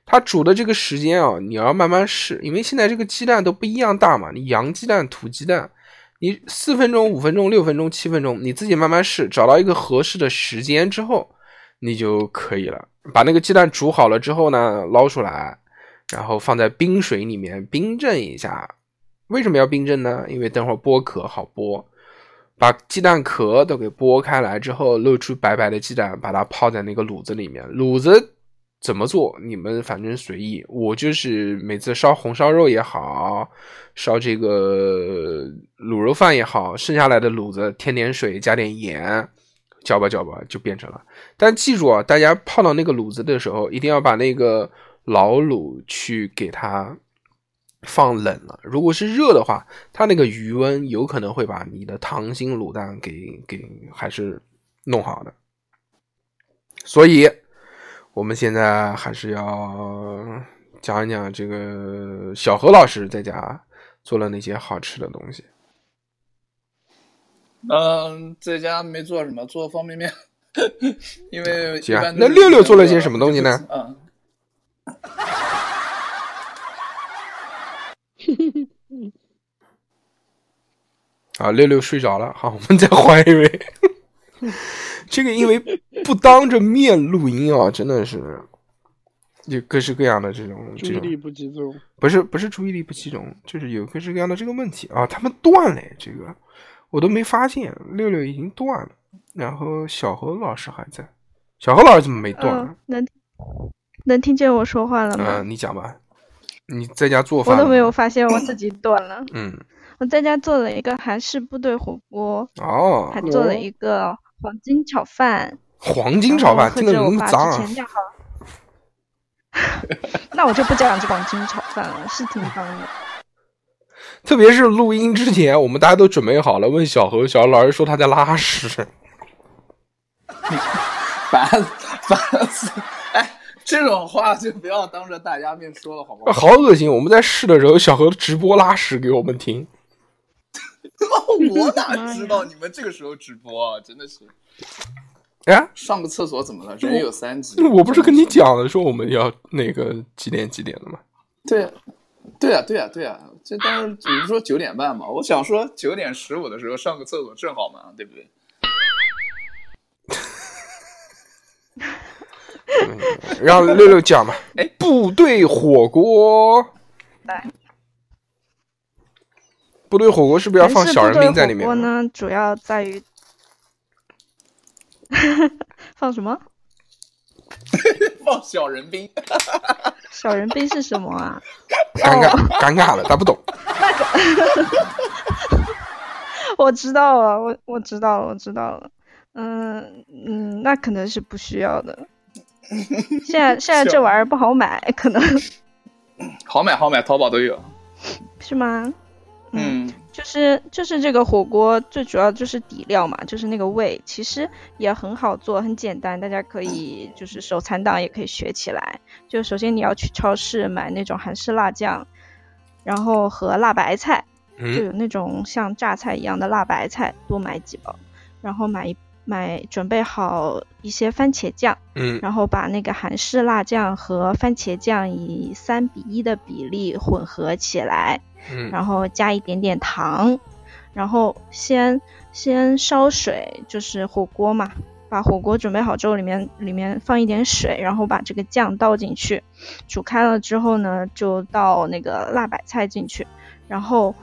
它煮的这个时间啊，你要慢慢试，因为现在这个鸡蛋都不一样大嘛。你洋鸡蛋、土鸡蛋，你四分钟、五分钟、六分钟、七分钟，你自己慢慢试，找到一个合适的时间之后，你就可以了。把那个鸡蛋煮好了之后呢，捞出来。然后放在冰水里面冰镇一下，为什么要冰镇呢？因为等会儿剥壳好剥。把鸡蛋壳都给剥开来之后，露出白白的鸡蛋，把它泡在那个卤子里面。卤子怎么做？你们反正随意。我就是每次烧红烧肉也好，烧这个卤肉饭也好，剩下来的卤子添点水，加点盐，搅吧搅吧就变成了。但记住啊，大家泡到那个卤子的时候，一定要把那个。老卤去给它放冷了，如果是热的话，它那个余温有可能会把你的溏心卤蛋给给还是弄好的。所以，我们现在还是要讲一讲这个小何老师在家做了那些好吃的东西。嗯，在家没做什么，做方便面，因为行。那六六做了些什么东西呢？嗯。啊，六六睡着了。好，我们再换一位。这个因为不当着面录音啊，真的是有各式各样的这种注意力不集中。不是不是注意力不集中，就是有各式各样的这个问题啊。他们断了，这个我都没发现，六六已经断了。然后小何老师还在，小何老师怎么没断？能能听见我说话了吗？嗯，你讲吧。你在家做饭？我都没有发现我自己断了。嗯，我在家做了一个韩式部队火锅。哦。还做了一个黄金炒饭。黄金炒饭听着那么脏啊！那我就不讲这黄金炒饭了，是挺脏的。特别是录音之前，我们大家都准备好了，问小何，小何老师说他在拉屎。烦烦死！哎。这种话就不要当着大家面说了，好不好？好恶心！我们在试的时候，小何直播拉屎给我们听。我哪知道你们这个时候直播啊？真的是。哎，上个厕所怎么了？人有三级。我不是跟你讲了，说我们要那个几点几点的吗？对，对啊，对啊，对啊！这当时只是说九点半嘛，我想说九点十五的时候上个厕所正好嘛，对不对？让六六讲吧。哎，部队火锅。来，部队火锅是不是要放小人兵在里面？火锅呢，主要在于 放什么？放小人兵。小人兵是什么啊？尴尬，尴尬了，他不懂。我知道了，我我知道了，我知道了。嗯嗯，那可能是不需要的。现在现在这玩意儿不好买，可能好买好买，淘宝都有，是吗？嗯，就是就是这个火锅最主要就是底料嘛，就是那个味，其实也很好做，很简单，大家可以 就是手残党也可以学起来。就首先你要去超市买那种韩式辣酱，然后和辣白菜，就有那种像榨菜一样的辣白菜，多买几包，然后买一买准备好一些番茄酱，嗯。然后把那个韩式辣酱和番茄酱以三比一的比例混合起来，嗯。然后加一点点糖，然后先先烧水，就是火锅嘛，把火锅准备好之后，里面里面放一点水，然后把这个酱倒进去，煮开了之后呢，就倒那个辣白菜进去，然后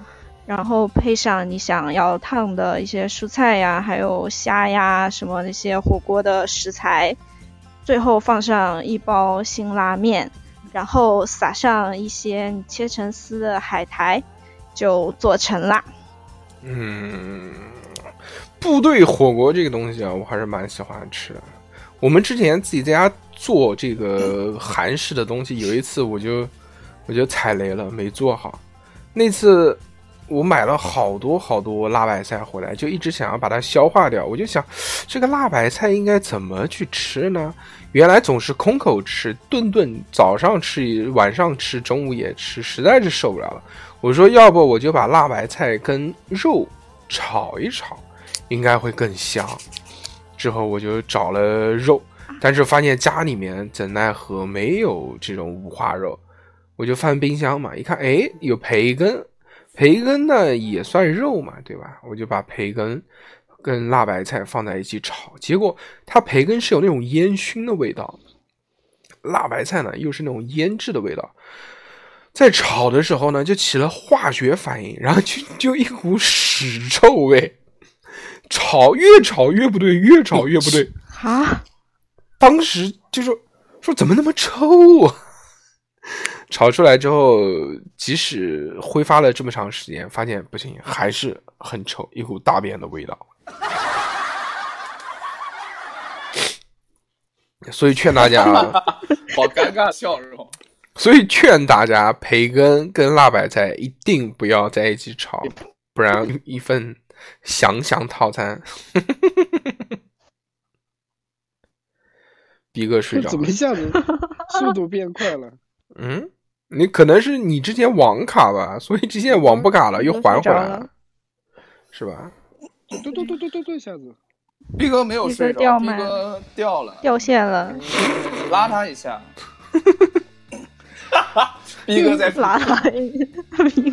然后配上你想要烫的一些蔬菜呀，还有虾呀什么那些火锅的食材，最后放上一包辛拉面，然后撒上一些切成丝的海苔，就做成啦。嗯，部队火锅这个东西啊，我还是蛮喜欢吃的。我们之前自己在家做这个韩式的东西，有一次我就我就踩雷了，没做好。那次我买了好多好多辣白菜回来，就一直想要把它消化掉。我就想，这个辣白菜应该怎么去吃呢？原来总是空口吃，顿顿早上吃，晚上吃，中午也吃，实在是受不了了。我说，要不我就把辣白菜跟肉炒一炒，应该会更香。之后我就找了肉，但是发现家里面怎奈何没有这种五花肉，我就翻冰箱嘛，一看，哎，有培根，培根呢也算肉嘛，对吧？我就把培根跟辣白菜放在一起炒，结果它培根是有那种烟熏的味道，辣白菜呢又是那种腌制的味道。在炒的时候呢，就起了化学反应，然后就就一股屎臭味，炒越炒越不对，越炒越不对。啊，当时就说说怎么那么臭啊？炒出来之后，即使挥发了这么长时间，发现不行，还是很臭，一股大便的味道。所以劝大家啊，好尴尬的笑容。所以劝大家，培根跟辣白菜一定不要在一起炒，不然一份想想套餐。逼哥睡着了怎么一下子速度变快了？嗯，你可能是你之前网卡吧，所以之前网不卡了，又还回来了，是吧？嘟嘟嘟嘟嘟嘟一下子，逼哥没有睡着，逼逼哥掉麦掉了，掉线了，拉他一下。逼哥在拉他逼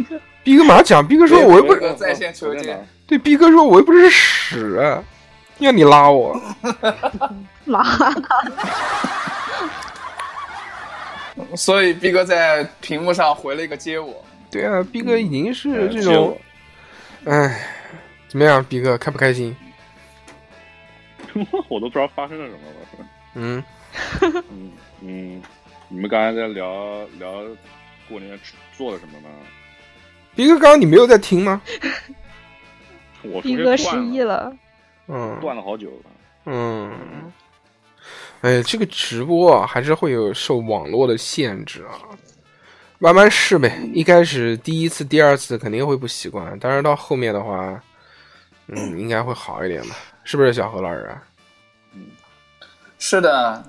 哥，逼哥马上讲，逼哥说我又不是在线求见，对，逼哥说我又不是屎啊，要你拉我。拉 所以逼哥在屏幕上回了一个接我。对啊，逼哥已经是这种，哎，怎么样，逼哥开不开心？我都不知道发生了什么。了嗯，嗯嗯，你们刚才在聊聊过年吃做了什么吗？逼哥刚刚你没有在听吗？我逼哥失忆了，嗯，断了好久了。嗯，哎，这个直播啊，还是会有受网络的限制啊。慢慢试呗，一开始第一次、第二次肯定会不习惯，但是到后面的话，嗯，应该会好一点吧？是不是小何老师啊？是的，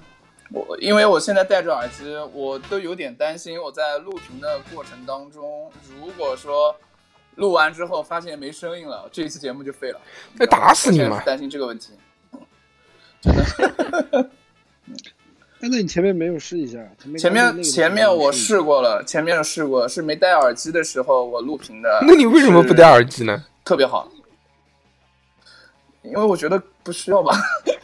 我因为我现在戴着耳机，我都有点担心，我在录屏的过程当中，如果说录完之后发现没声音了，这一次节目就废了。那打死你嘛！担心这个问题。哎，那你前面没有试一下？前面前面我试试过了，前面试过是没戴耳机的时候我录屏的。那你为什么不戴耳机呢？特别好，因为我觉得不需要吧。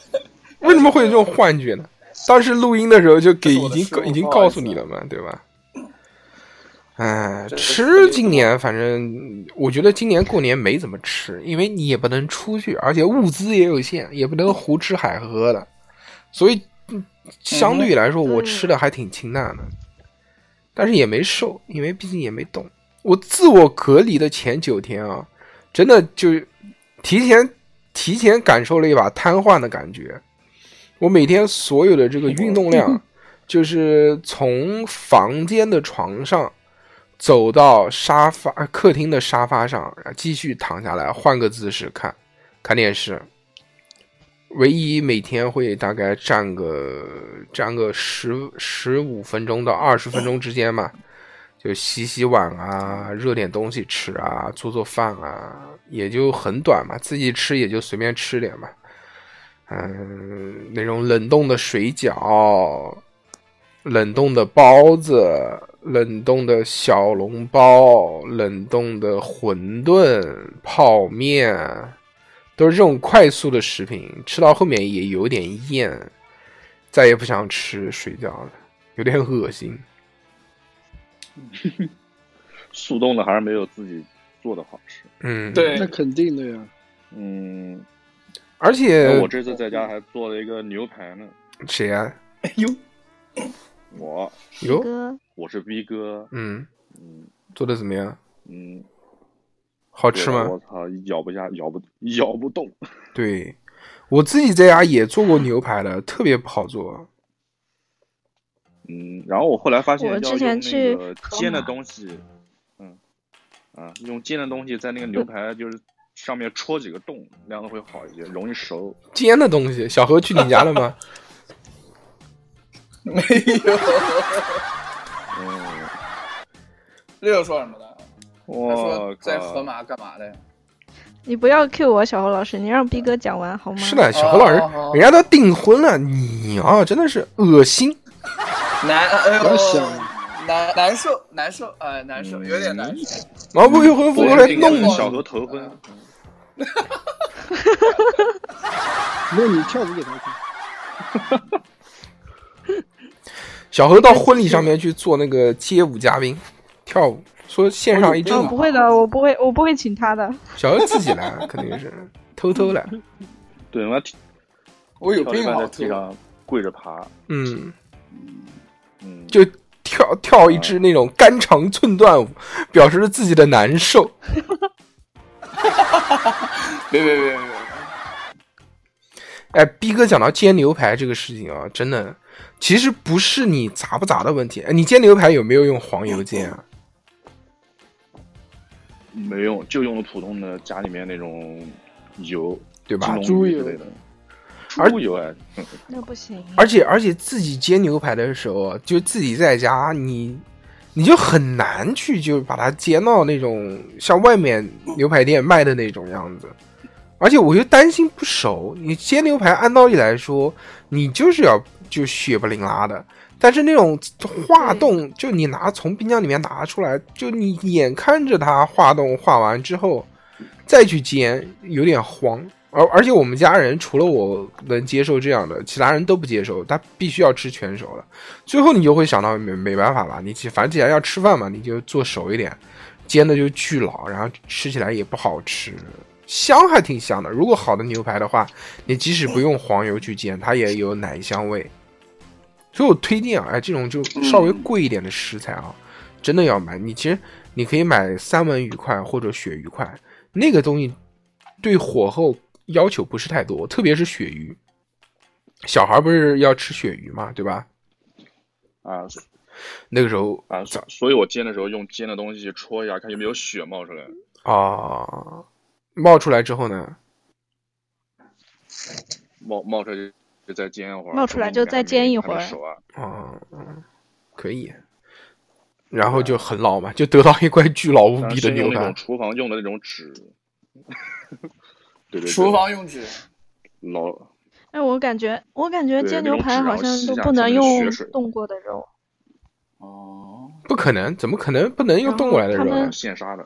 为什么会有这种幻觉呢？当时录音的时候就给已经已经告诉你了嘛，对吧？哎，吃今年反正我觉得今年过年没怎么吃，因为你也不能出去，而且物资也有限，也不能胡吃海喝的，所以嗯相对来说我嗯吃的还挺清淡的，但是也没瘦，因为毕竟也没动。我自我隔离的前九天啊，真的就提前提前感受了一把瘫痪的感觉。我每天所有的这个运动量，就是从房间的床上走到沙发呃客厅的沙发上，然后继续躺下来，换个姿势看看电视。唯一每天会大概站个站个十十五分钟到二十分钟之间吧，就洗洗碗啊，热点东西吃啊，做做饭啊，也就很短嘛，自己吃也就随便吃点嘛。嗯，那种冷冻的水饺、冷冻的包子、冷冻的小笼包、冷冻的馄饨、泡面，都是这种快速的食品，吃到后面也有点厌，再也不想吃水饺了，有点恶心。速冻的还是没有自己做的好吃。嗯，对那肯定的呀。嗯，而且哎我这次在家还做了一个牛排呢。谁啊？哎呦，我哟，哥，我是逼哥，嗯，嗯做的怎么样？嗯，好吃吗？我操，咬不下，咬不咬不动。对，我自己在家也做过牛排的，特别不好做。嗯，然后我后来发现我之要用那前去个煎的东西，嗯，啊，用煎的东西在那个牛 排就是上面戳几个洞，那样子会好一些，容易熟。煎的东西，小何去你家了吗？没有。嗯，六说什么的？他我说在河马干嘛的？你不要 Q 我，小侯老师，你让逼哥讲完好吗？是的，小何老师人家都订婚了，你啊，真的是恶心。难，哎呦不要想，难难受，难受，哎，难受，有点难受。毛不未婚服过来弄你，小何头婚，那你跳舞给他看。小何到婚礼上面去做那个街舞嘉宾，跳舞，说线上一哦，阵，不会的，我不会，我不会请他的。小何自己来，肯定是偷偷来。对，我我有病好吐。在地上跪着爬，嗯，嗯，就跳跳一支那种肝肠寸断舞，表示自己的难受。别别别别别！哎，逼哥讲到煎牛排这个事情啊，真的，其实不是你炸不炸的问题。哎，你煎牛排有没有用黄油煎啊？没用，就用了普通的家里面那种油，对吧猪油之类的。而猪油哎，那不行。而且而且自己煎牛排的时候啊，就自己在家，你你就很难去就把它煎到那种像外面牛排店卖的那种样子。而且我又担心不熟，你煎牛排按道理来说，你就是要就血不淋拉的。但是那种化冻，就你拿从冰箱里面拿出来，就你眼看着它化冻化完之后，再去煎，有点慌。而而且我们家人除了我能接受这样的，其他人都不接受，他必须要吃全熟的。最后你就会想到没没办法了，你既反正既然要吃饭嘛，你就做熟一点，煎的就巨老，然后吃起来也不好吃，香还挺香的。如果好的牛排的话，你即使不用黄油去煎，它也有奶香味。所以我推荐啊，哎，这种就稍微贵一点的食材啊，真的要买。你其实你可以买三文鱼块或者鳕鱼块，那个东西对火候要求不是太多，特别是鳕鱼。小孩不是要吃鳕鱼嘛，对吧？啊那个时候啊，所所以我煎的时候用煎的东西戳一下，看有没有血冒出来。啊，冒出来之后呢，冒冒出来就就再煎一会儿，冒出来就再煎一会儿熟啊。可以，然后就很老嘛，就得到一块巨老无比的牛排。厨房用的那种纸，对对对，厨房用纸，老哎，我感觉，我感觉煎牛排好像都不能用冻过的肉。哦，不可能，怎么可能不能用冻过来的肉他们？现杀的，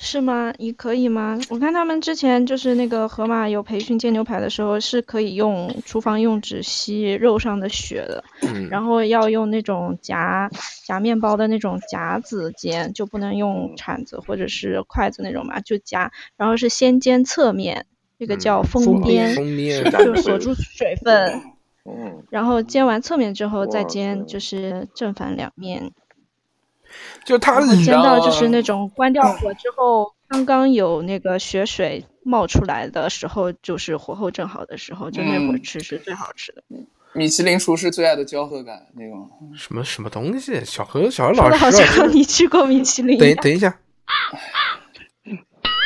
是吗？你可以吗？我看他们之前就是那个河马有培训煎牛排的时候，是可以用厨房用纸吸肉上的血的，嗯，然后要用那种夹夹面包的那种夹子煎，就不能用铲子或者是筷子那种嘛，就夹，然后是先煎侧面，这个叫嗯封封边，封面就锁住水分，嗯，然后煎完侧面之后再煎就是正反两面，就它然后煎然后到就是那种关掉火之后，刚刚有那个血水冒出来的时候，就是火候正好的时候，就那会儿嗯吃是最好吃的。米其林厨师最爱的焦褐感那种。什么什么东西？小何小何老师啊，像 你去过米其林等。等一下，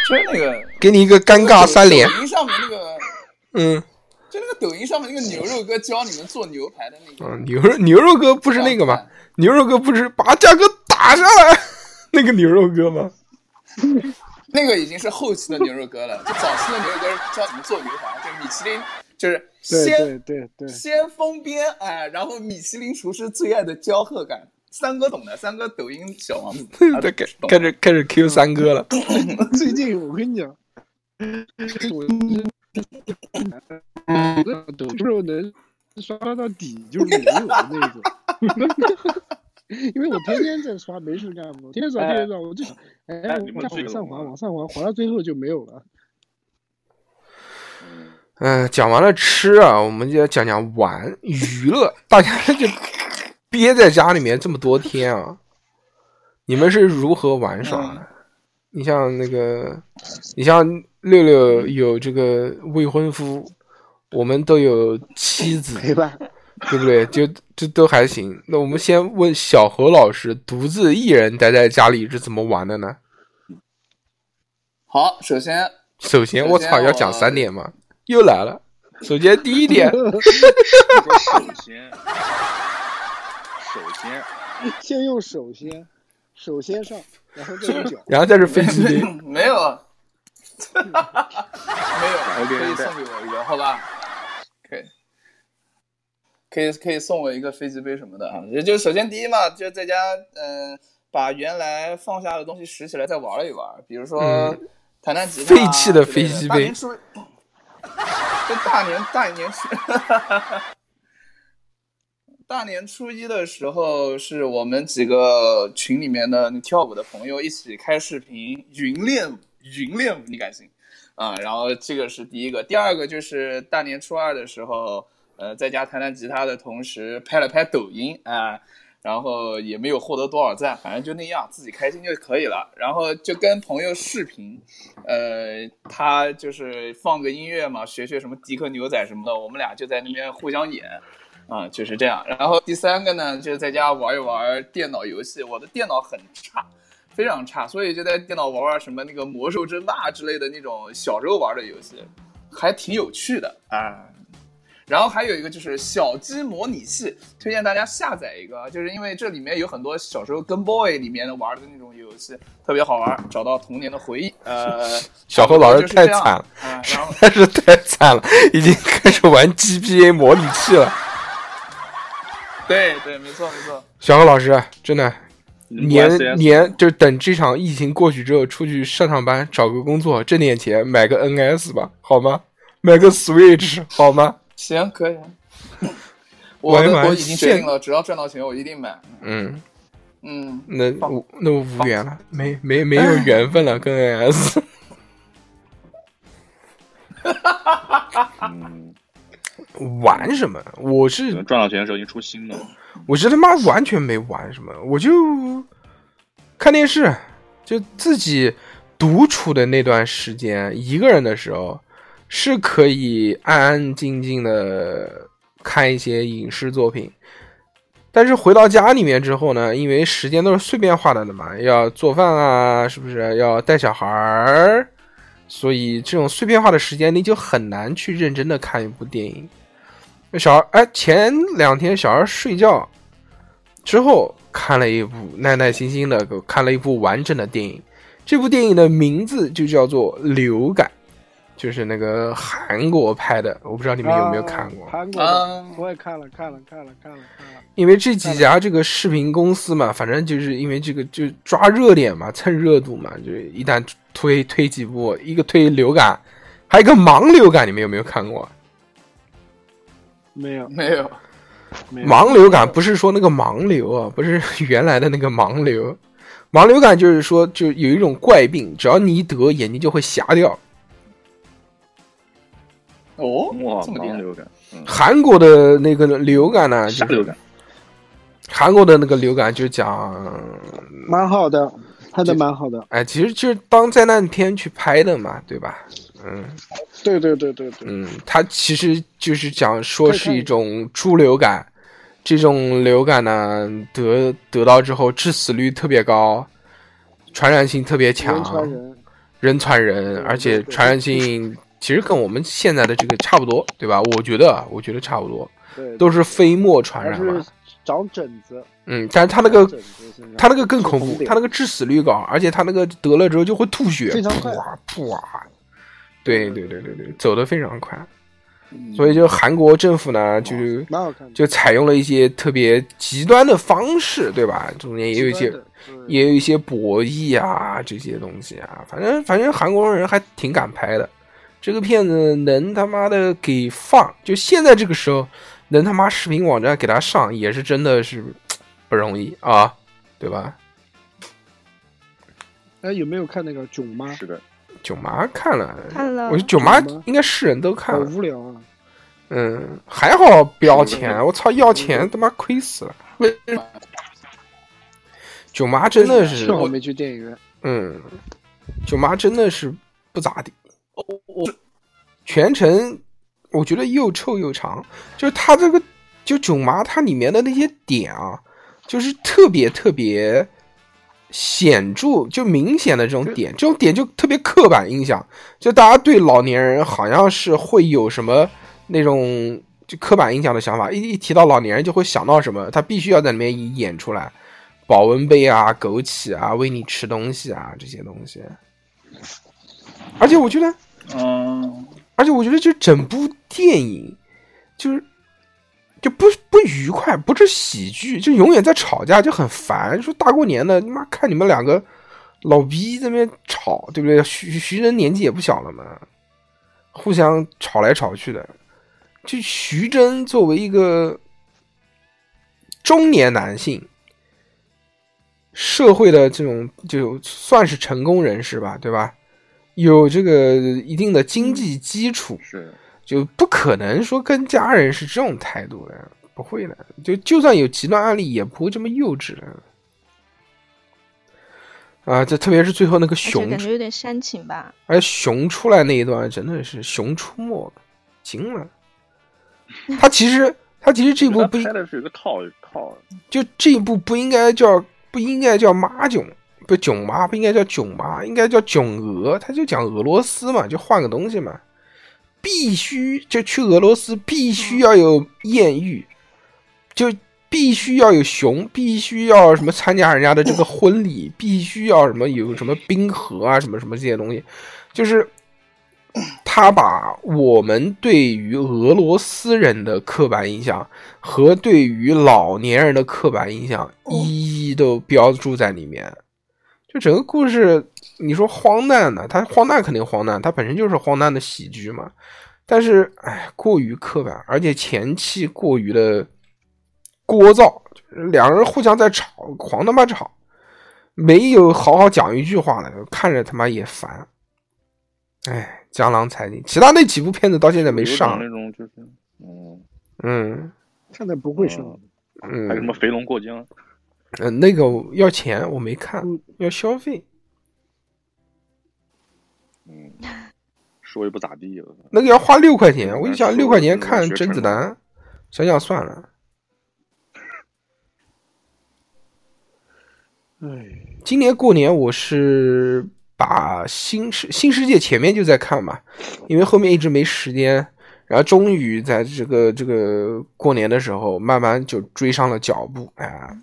就是那个给你一个尴尬三连。抖音上面那个，嗯就那个抖音上面那个牛肉哥教你们做牛排的那个，嗯，牛肉牛肉哥不是那个吗？牛肉哥不是把价格打上来那个牛肉哥吗？那个已经是后期的牛肉哥了，就早期的牛肉哥教你们做牛排，就是米其林就是先对对对，先封边，哎，然后米其林厨师最爱的焦褐感，三哥懂的，三哥抖音小王子，他，开开始开始 Q 三哥了。最近我跟你讲，我抖音时候能刷到底就是没有的那种。因为我天天在刷，没事干嘛，天天刷，天天刷，我就想，哎，我往上滑，往上滑，滑到最后就没有了。嗯、讲完了吃啊，我们就要讲讲玩娱乐。大家就憋在家里面这么多天啊，你们是如何玩耍的？你像那个，你像六六有这个未婚夫，我们都有妻子，陪伴，对不对？就这都还行。那我们先问小何老师，独自一人待在家里是怎么玩的呢？好，首先首先，我操，要讲三点嘛？又来了。首先第一点，首先，首先，先用手先，首先上，然后再用脚。然后再是飞机 杯。没有，没有，可以送给我一个，好吧？可以，可以，送我一个飞机杯什么的啊。也就首先第一嘛，就在家，嗯、把原来放下的东西拾起来再玩一玩，比如说嗯弹弹吉他啊废弃的飞机杯 大年大年大年初。大年初一的时候，是我们几个群里面的跳舞的朋友一起开视频云练舞，云练舞，你敢信？啊，然后这个是第一个，第二个就是大年初二的时候，呃，在家弹弹吉他的同时拍了拍抖音啊、然后也没有获得多少赞，反正就那样，自己开心就可以了。然后就跟朋友视频，呃，他就是放个音乐嘛，学学什么迪克牛仔什么的，我们俩就在那边互相演。啊，就是这样。然后第三个呢，就是在家玩一玩电脑游戏。我的电脑很差，非常差，所以就在电脑玩玩什么那个魔兽争霸之类的那种小时候玩的游戏，还挺有趣的啊。然后还有一个就是小鸡模拟器，推荐大家下载一个，就是因为这里面有很多小时候跟 boy 里面的玩的那种游戏，特别好玩，找到童年的回忆。呃，小何老师太惨了，啊。然后实在是太惨了，已经开始玩 GPA 模拟器了。对对，没错没错。小何老师，真的年年就等这场疫情过去之后，出去上上班，找个工作，挣点钱，买个 NS 吧，好吗？买个 Switch 好吗？行，可以。我玩一玩的我已经决定了，只要赚到钱，我一定买。嗯，嗯，那我那我无缘了，没没没有缘分了，跟 NS。嗯，玩什么？我是赚到钱的时候已经出新的了。我是他妈完全没玩什么，我就看电视，就自己独处的那段时间，一个人的时候是可以安安静静的看一些影视作品。但是回到家里面之后呢，因为时间都是碎片化的的嘛，要做饭啊，是不是要带小孩儿？所以这种碎片化的时间，你就很难去认真的看一部电影。小孩哎，前两天小孩睡觉之后，看了一部耐耐心心的看了一部完整的电影。这部电影的名字就叫做《流感》，就是那个韩国拍的，我不知道你们有没有看过。啊韩国的啊，我也看了，看了，看了，看了，看了。因为这几家这个视频公司嘛，反正就是因为这个就抓热点嘛，蹭热度嘛，就一旦推推几部，一个推流感，还有一个盲流感，你们有没有看过？没有，没有。没有。盲流感不是说那个盲流啊，不是 原来的那个盲流，盲流感就是说就有一种怪病，只要你一得，眼睛就会瞎掉。哦，哇，这么厉害。盲流感，嗯，韩国的那个流感呢，就是啥流感？韩国的那个流感就讲，蛮好的，拍的蛮好的。哎，其实就是当灾难片去拍的嘛，对吧？嗯对对对对对，嗯，它其实就是讲说是一种猪流感，这种流感呢得得到之后致死率特别高，传染性特别强，人传人。人传人，而且传染性其实跟我们现在的这个差不多，对吧？我觉得，我觉得差不多，对，都是飞沫传染嘛。长疹子。嗯，但是他那个他那个更恐怖，他那个致死率高，而且他那个得了之后就会吐血，非常快对对对对对，走得非常快。所以就韩国政府呢，就。就采用了一些特别极端的方式，对吧？中间也有一些也有一些博弈啊，这些东西啊，反正反正韩国人还挺敢拍的。这个片子能他妈的给放，就现在这个时候能他妈视频网站给他上，也是真的是不容易啊，对吧？哎，有没有看那个囧妈？是的，囧妈看了，看了我觉得囧妈应该是人都看好了，无聊啊！嗯，还好不要钱，我操，要钱他妈亏死了。囧妈真的是幸，好没去电影院。嗯，囧妈真的是不咋地。我我全程我觉得又臭又长，就是它这个就囧妈它里面的那些点啊，就是特别特别显著，就明显的这种点，这种点就特别刻板印象，就大家对老年人好像是会有什么那种就刻板印象的想法，一一提到老年人就会想到什么，他必须要在里面演出来。保温杯啊，枸杞啊，喂你吃东西啊，这些东西。而且我觉得，嗯，而且我觉得，就整部电影，就是就不不愉快，不是喜剧，就永远在吵架，就很烦。说大过年的，你妈看你们两个老逼在那边吵，对不对？徐徐峥年纪也不小了嘛，互相吵来吵去的。就徐峥作为一个中年男性，社会的这种就算是成功人士吧，对吧？有这个一定的经济基础，是就不可能说跟家人是这种态度的，不会的。就就算有极端案例，也不会这么幼稚的。啊，这特别是最后那个熊感觉有点煽情吧。而熊出来那一段真的是熊出没，惊了。他其实他其实这部 不应拍的是一个套套，就这一部不应该叫不应该叫妈囧，不囧妈不应该叫囧妈，应该叫囧俄，他就讲俄罗斯嘛，就换个东西嘛。必须就去俄罗斯，必须要有艳遇，就必须要有熊，必须要什么参加人家的这个婚礼，必须要什么有什么冰河啊，什么什么这些东西，就是他把我们对于俄罗斯人的刻板印象和对于老年人的刻板印象一一都标注在里面。就整个故事，你说荒诞呢？它荒诞肯定荒诞，它本身就是荒诞的喜剧嘛。但是，哎，过于刻板，而且前期过于的聒噪，就是两个人互相在吵，狂他妈吵，没有好好讲一句话了，看着他妈也烦。哎，江郎才尽，其他那几部片子到现在没上那。种就是嗯嗯现在不会上，嗯，还有什么肥龙过江，嗯，那个要钱，我没看嗯，要消费。嗯，说也不咋地了。那个要花六块钱，我就想六块钱看甄子丹，想想算了。哎，今年过年我是把新世新世界前面就在看嘛，因为后面一直没时间，然后终于在这个这个过年的时候，慢慢就追上了脚步。哎，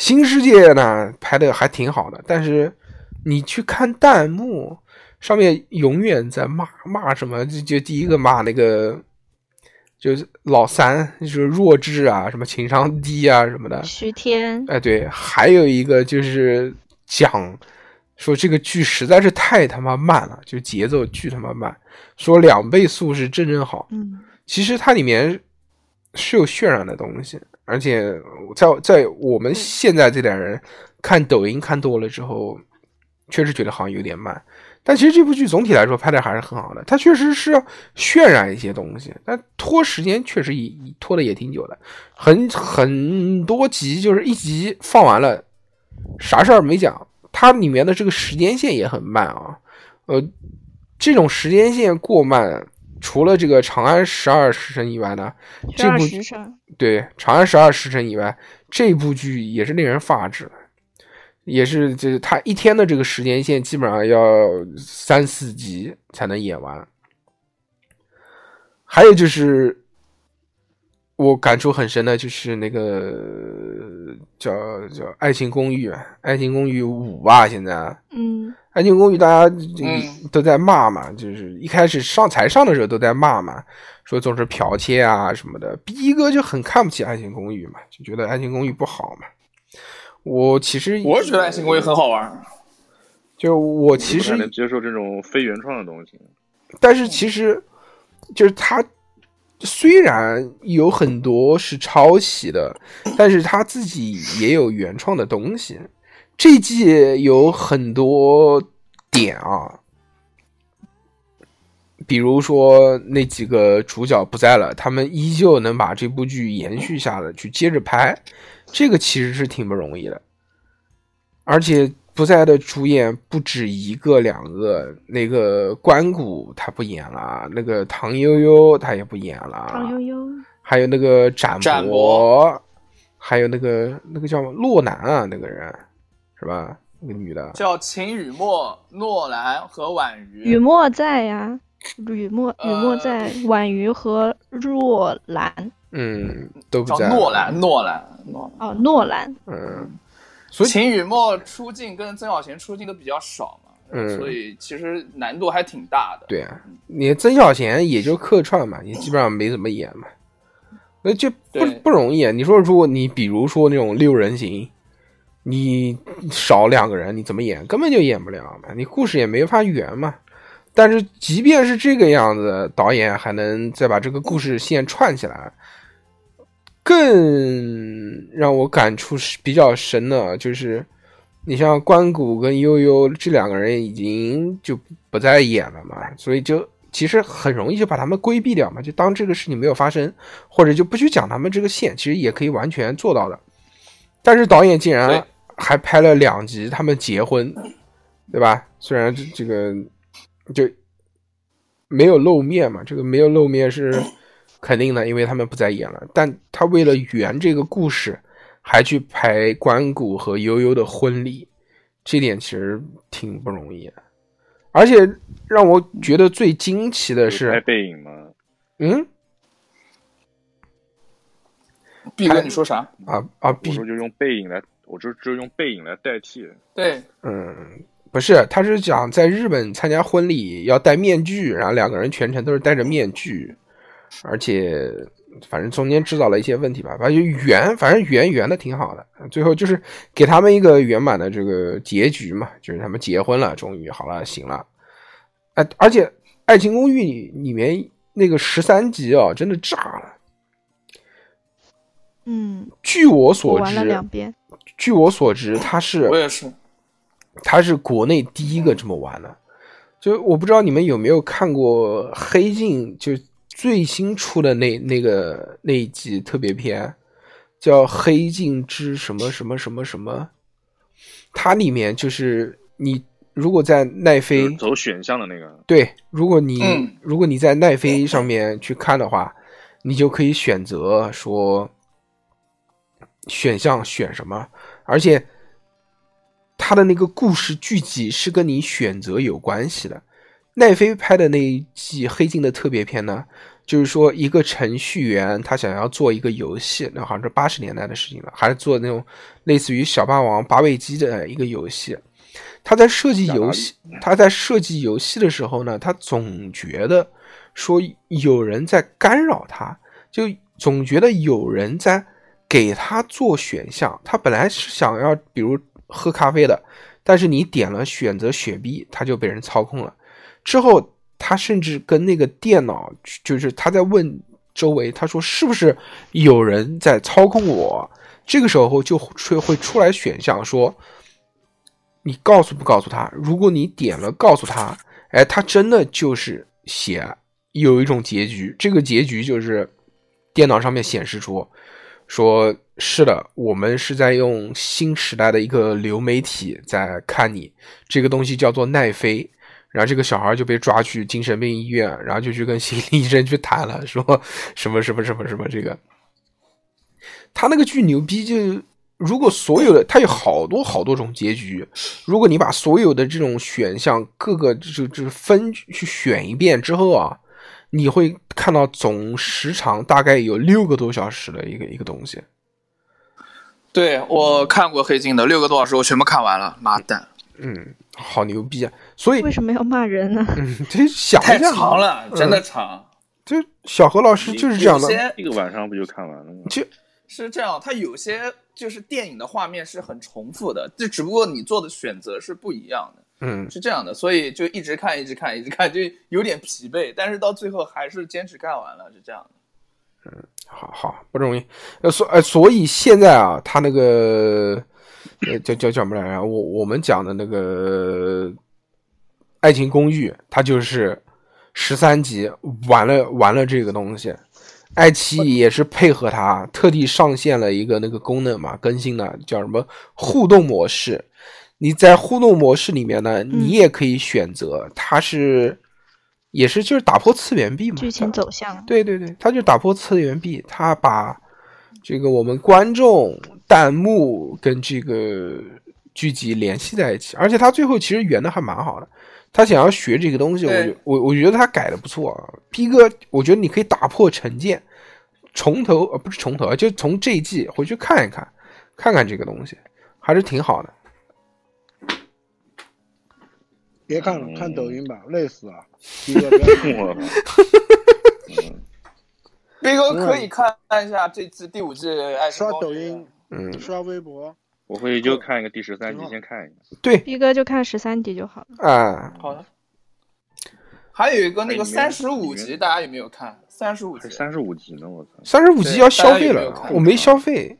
新世界呢拍的还挺好的，但是你去看弹幕，上面永远在骂骂什么，就就第一个骂那个。就是老三，就是弱智啊，什么情商低啊，什么的。徐天，哎，对，还有一个就是讲说这个剧实在是太他妈慢了，就节奏巨他妈慢，说两倍速是正正好。嗯，其实它里面是有渲染的东西，而且在在我们现在这代人看抖音看多了之后，确实觉得好像有点慢。但其实这部剧总体来说拍的还是很好的，它确实是要渲染一些东西，但拖时间确实也拖的也挺久的，很很多集就是一集放完了，啥事儿没讲，它里面的这个时间线也很慢啊，呃，这种时间线过慢，除了这个《长安十二时辰》以外呢，这部对《长安十二时辰》以外，这部剧也是令人发指，也是就是他一天的这个时间线基本上要三四集才能演完。还有就是我感触很深的，就是那个叫叫《爱情公寓》，《爱情公寓五》吧，现在《嗯，爱情公寓》大家嗯都在骂嘛，就是一开始上才上的时候都在骂嘛，说总是剽窃啊什么的。逼哥就很看不起《爱情公寓》嘛，就觉得《爱情公寓》不好嘛。我其实我是觉得《爱情公寓》很好玩。就我其实能接受这种非原创的东西。但是其实就是他虽然有很多是抄袭的，但是他自己也有原创的东西。这季有很多点啊，比如说那几个主角不在了，他们依旧能把这部剧延续下来，去接着拍，这个其实是挺不容易的。而且不在的主演不止一个两个，那个关谷他不演了，那个唐悠悠他也不演了，唐悠悠，还有那个展博，还有那个那个叫洛南啊，那个人是吧？那个女的，叫秦雨墨、诺兰和婉瑜。雨墨在呀，雨墨雨呃墨在，婉瑜和若兰嗯，都不叫在。诺兰，诺兰，诺兰。哦，诺兰，嗯，所以秦雨墨出镜跟曾小贤出镜都比较少嘛，嗯所以其实难度还挺大的。对啊，你曾小贤也就客串嘛，也基本上没怎么演嘛，那就不不容易啊。你说，如果你比如说那种六人行，你少两个人，你怎么演？根本就演不了嘛，你故事也没法圆嘛。但是即便是这个样子，导演还能再把这个故事线串起来。更让我感触是比较深的，就是你像关谷跟悠悠这两个人已经就不再演了嘛，所以就其实很容易就把他们规避掉嘛，就当这个事情没有发生，或者就不去讲他们这个线，其实也可以完全做到的。但是导演竟然还拍了两集他们结婚，对吧？虽然这这个就没有露面嘛，这个没有露面是肯定的，因为他们不再演了。但他为了圆这个故事，还去拍关谷和悠悠的婚礼，这点其实挺不容易的。而且让我觉得最惊奇的是拍是，背影吗，嗯毕哥，你说啥？啊啊，我必说就用背影来，我就只有用背影来代替。对，嗯，不是，他是讲在日本参加婚礼要戴面具，然后两个人全程都是戴着面具，而且反正中间制造了一些问题吧，反正就圆，反正圆圆的挺好的，最后就是给他们一个圆满的这个结局嘛，就是他们结婚了，终于好了，行了，哎，而且《爱情公寓》里面那个十三集啊，真的炸了。嗯，据我我所玩了知，两遍，据我所知，他是我也是。他是国内第一个这么玩的。就我不知道你们有没有看过《黑镜》，就最新出的那那个那一集特别篇，叫《黑镜之什么什么什么什么》。它里面就是你如果在奈飞走选项的那个，对，如果你、嗯如果你在奈飞上面去看的话，你就可以选择说选项选什么，而且它的那个故事剧集是跟你选择有关系的。奈飞拍的那一季《黑镜》的特别篇呢，就是说一个程序员他想要做一个游戏，那好像是八十年代的事情了，还是做那种类似于小霸王八位机的一个游戏。他在设计游戏，他在设计游戏的时候呢，他总觉得说有人在干扰他，就总觉得有人在给他做选项。他本来是想要比如喝咖啡的，但是你点了选择雪碧，他就被人操控了。之后，他甚至跟那个电脑，就是他在问周围，他说是不是有人在操控我？这个时候就会会出来选项说，你告诉不告诉他？如果你点了告诉他，哎，他真的就是写有一种结局，这个结局就是电脑上面显示出说是的，我们是在用新时代的一个流媒体在看你，这个东西叫做奈飞。然后这个小孩就被抓去精神病医院，然后就去跟心理医生去谈了，说什么什么什么什么这个。他那个剧牛逼，就如果所有的他有好多好多种结局，如果你把所有的这种选项各个就就分去选一遍之后啊，你会看到总时长大概有六个多小时的一个一个东西。对我看过《黑镜》的六个多小时，我全部看完了。妈蛋！嗯，好牛逼啊！所以为什么要骂人呢？嗯，这想太长了，嗯真的长。就小何老师就是这样的有，些一个晚上不就看完了吗？就是这样，他有些就是电影的画面是很重复的，就只不过你做的选择是不一样的，嗯，是这样的，所以就一直看，一直看，一直看，就有点疲惫，但是到最后还是坚持看完了，是这样的。嗯好好不容易，呃，所呃，所以现在啊，他那个呃叫叫叫什么来着？我我们讲的那个《爱情公寓》，它就是十三集完了完了这个东西，爱奇艺也是配合它，特地上线了一个那个功能嘛，更新了叫什么互动模式。你在互动模式里面呢，你也可以选择，它是也是就是打破次元壁嘛，剧情走向，对对对，它就打破次元壁，它把这个我们观众弹幕跟这个剧集联系在一起，而且他最后其实圆的还蛮好的。他想要学这个东西，我觉我我觉得他改的不错啊。逼哥，我觉得你可以打破成见，从头呃不是从头啊，就从这一季回去看一看，看看这个东西，还是挺好的。别看了，嗯看抖音吧，累死了。第一个不要看我 哥可以看一下这次第五季《爱刷抖音，嗯，刷微博，我会就看一个第十三集，先看一下。对，逼哥就看十三集就好了。啊，好的。还有一个那个哎三十五集，大家有没有看？三十五集。三十五集呢，我操！三十五集要消费了有没有，我没消费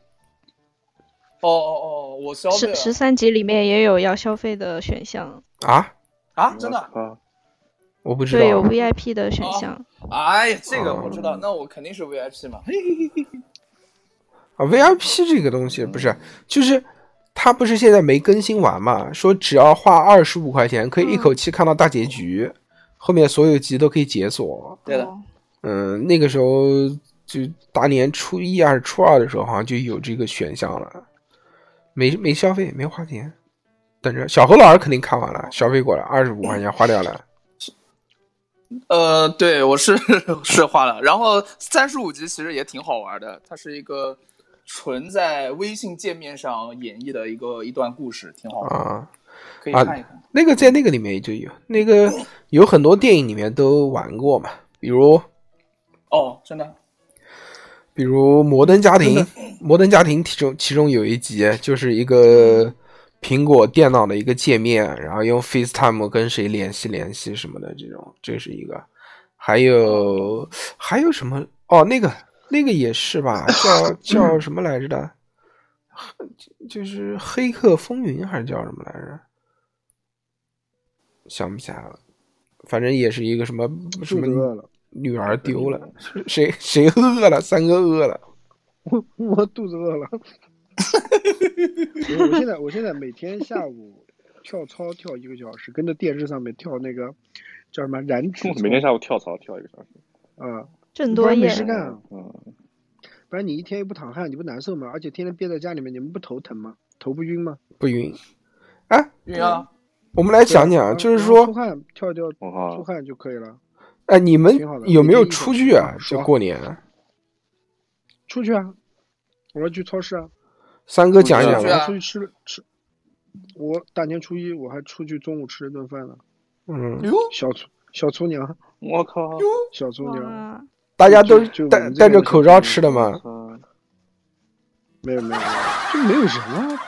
哦哦哦，我消费了十十三集里面也有要消费的选项，啊，啊！真的？啊！我不知道对，有。VIP 的选项。哎呀，这个我知哦道，那我肯定是 VIP 嘛。啊，VIP 这个东西不是，就是它不是现在没更新完嘛？说只要花二十五块钱，可以一口气看到大结局，后面所有集都可以解锁。对的，哦嗯，那个时候就大年初一还是初二的时候，好像就有这个选项了，没没消费，没花钱，等着小何老师肯定看完了，消费过了，二十五块钱花掉了。呃，对我是是花了，然后三十五集其实也挺好玩的，它是一个纯在微信界面上演绎的一个一段故事，挺好玩，啊，可以看一看。那个在那个里面就有，那个有很多电影里面都玩过嘛，比如哦，真的，比如《摩登家庭》，《摩登家庭》其中其中有一集就是一个苹果电脑的一个界面，然后用 FaceTime 跟谁联系联系什么的这种，这是一个。还有还有什么？哦，那个那个也是吧，叫叫什么来着的？就是《黑客风云》还是叫什么来着？想不起来了。反正也是一个什么什么女儿丢了，谁谁饿了？三哥饿了。我我肚子饿了。我我现在我现在每天下午跳操跳一个小时，跟着电视上面跳那个叫什么燃脂每天下午跳操跳一个小时。啊，郑多燕不然没事，干啊，嗯，不然你一天又不淌汗，你不难受吗？而且天天憋在家里面，你们不头疼吗？头不晕吗？不晕。哎，晕啊，我们来讲讲，就是说，出汗跳一跳，出汗就可以了。哎，你们有没有出去啊？就过年，出去啊，我要去超市啊，三哥讲一讲吧。出去啊我出去吃了吃。我大年初一我还出去中午吃了顿饭呢，嗯，哟，小厨小厨娘，我靠！小厨娘，大家都戴戴着口罩吃的吗？操！没有没有没有，就没有人啊，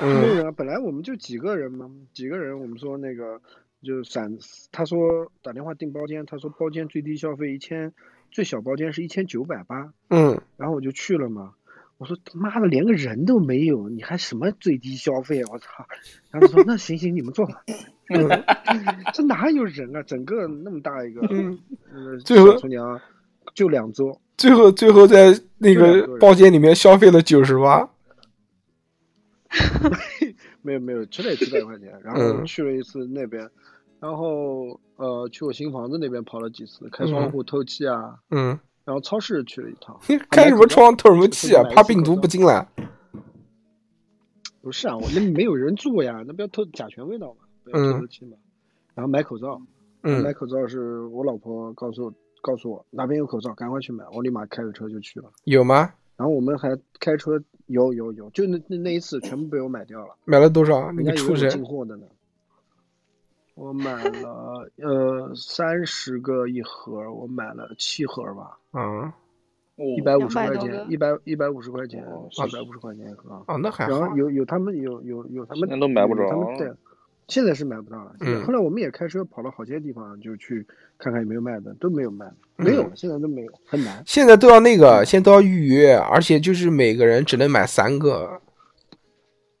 没有嗯人啊。本来我们就几个人嘛，几个人，我们说那个就散，他说打电话订包间，他说包间最低消费一千，最小包间是一千九百八，嗯，然后我就去了嘛。我说他妈的连个人都没有，你还什么最低消费啊？我操！然后他说 那行行，你们坐吧。这哪有人啊？整个那么大一个，最后小厨娘就两桌，最后最后在那个包间里面消费了九十八。没有没有，吃了也几百块钱。然后嗯去了一次那边，然后呃去我新房子那边跑了几次，开窗户透气啊。嗯，然后超市去了一趟，开什么窗透什么气啊？怕病毒不进来。不是啊，我那没有人住呀，那不要透甲醛味道嘛，不要透透气嘛。然后买口罩，买嗯口罩是我老婆告诉我告诉我哪边有口罩，赶快去买，我立马开着车就去了。有吗？然后我们还开车有有有，就那那那一次全部被我买掉了，买了多少？你畜生！进货的呢。我买了呃三十个一盒，我买了七盒吧，嗯一百五十200块钱，一百一百五十块钱，哦二百五十块钱一盒。啊，那还好然后。有有他们有有有他们现在都买不着有他们带，现在是买不到了。嗯后来我们也开车跑了好些地方，就去看看有没有卖的，都没有卖，没有了，现在都没有，很难。现在都要那个，现在都要预约，而且就是每个人只能买三个。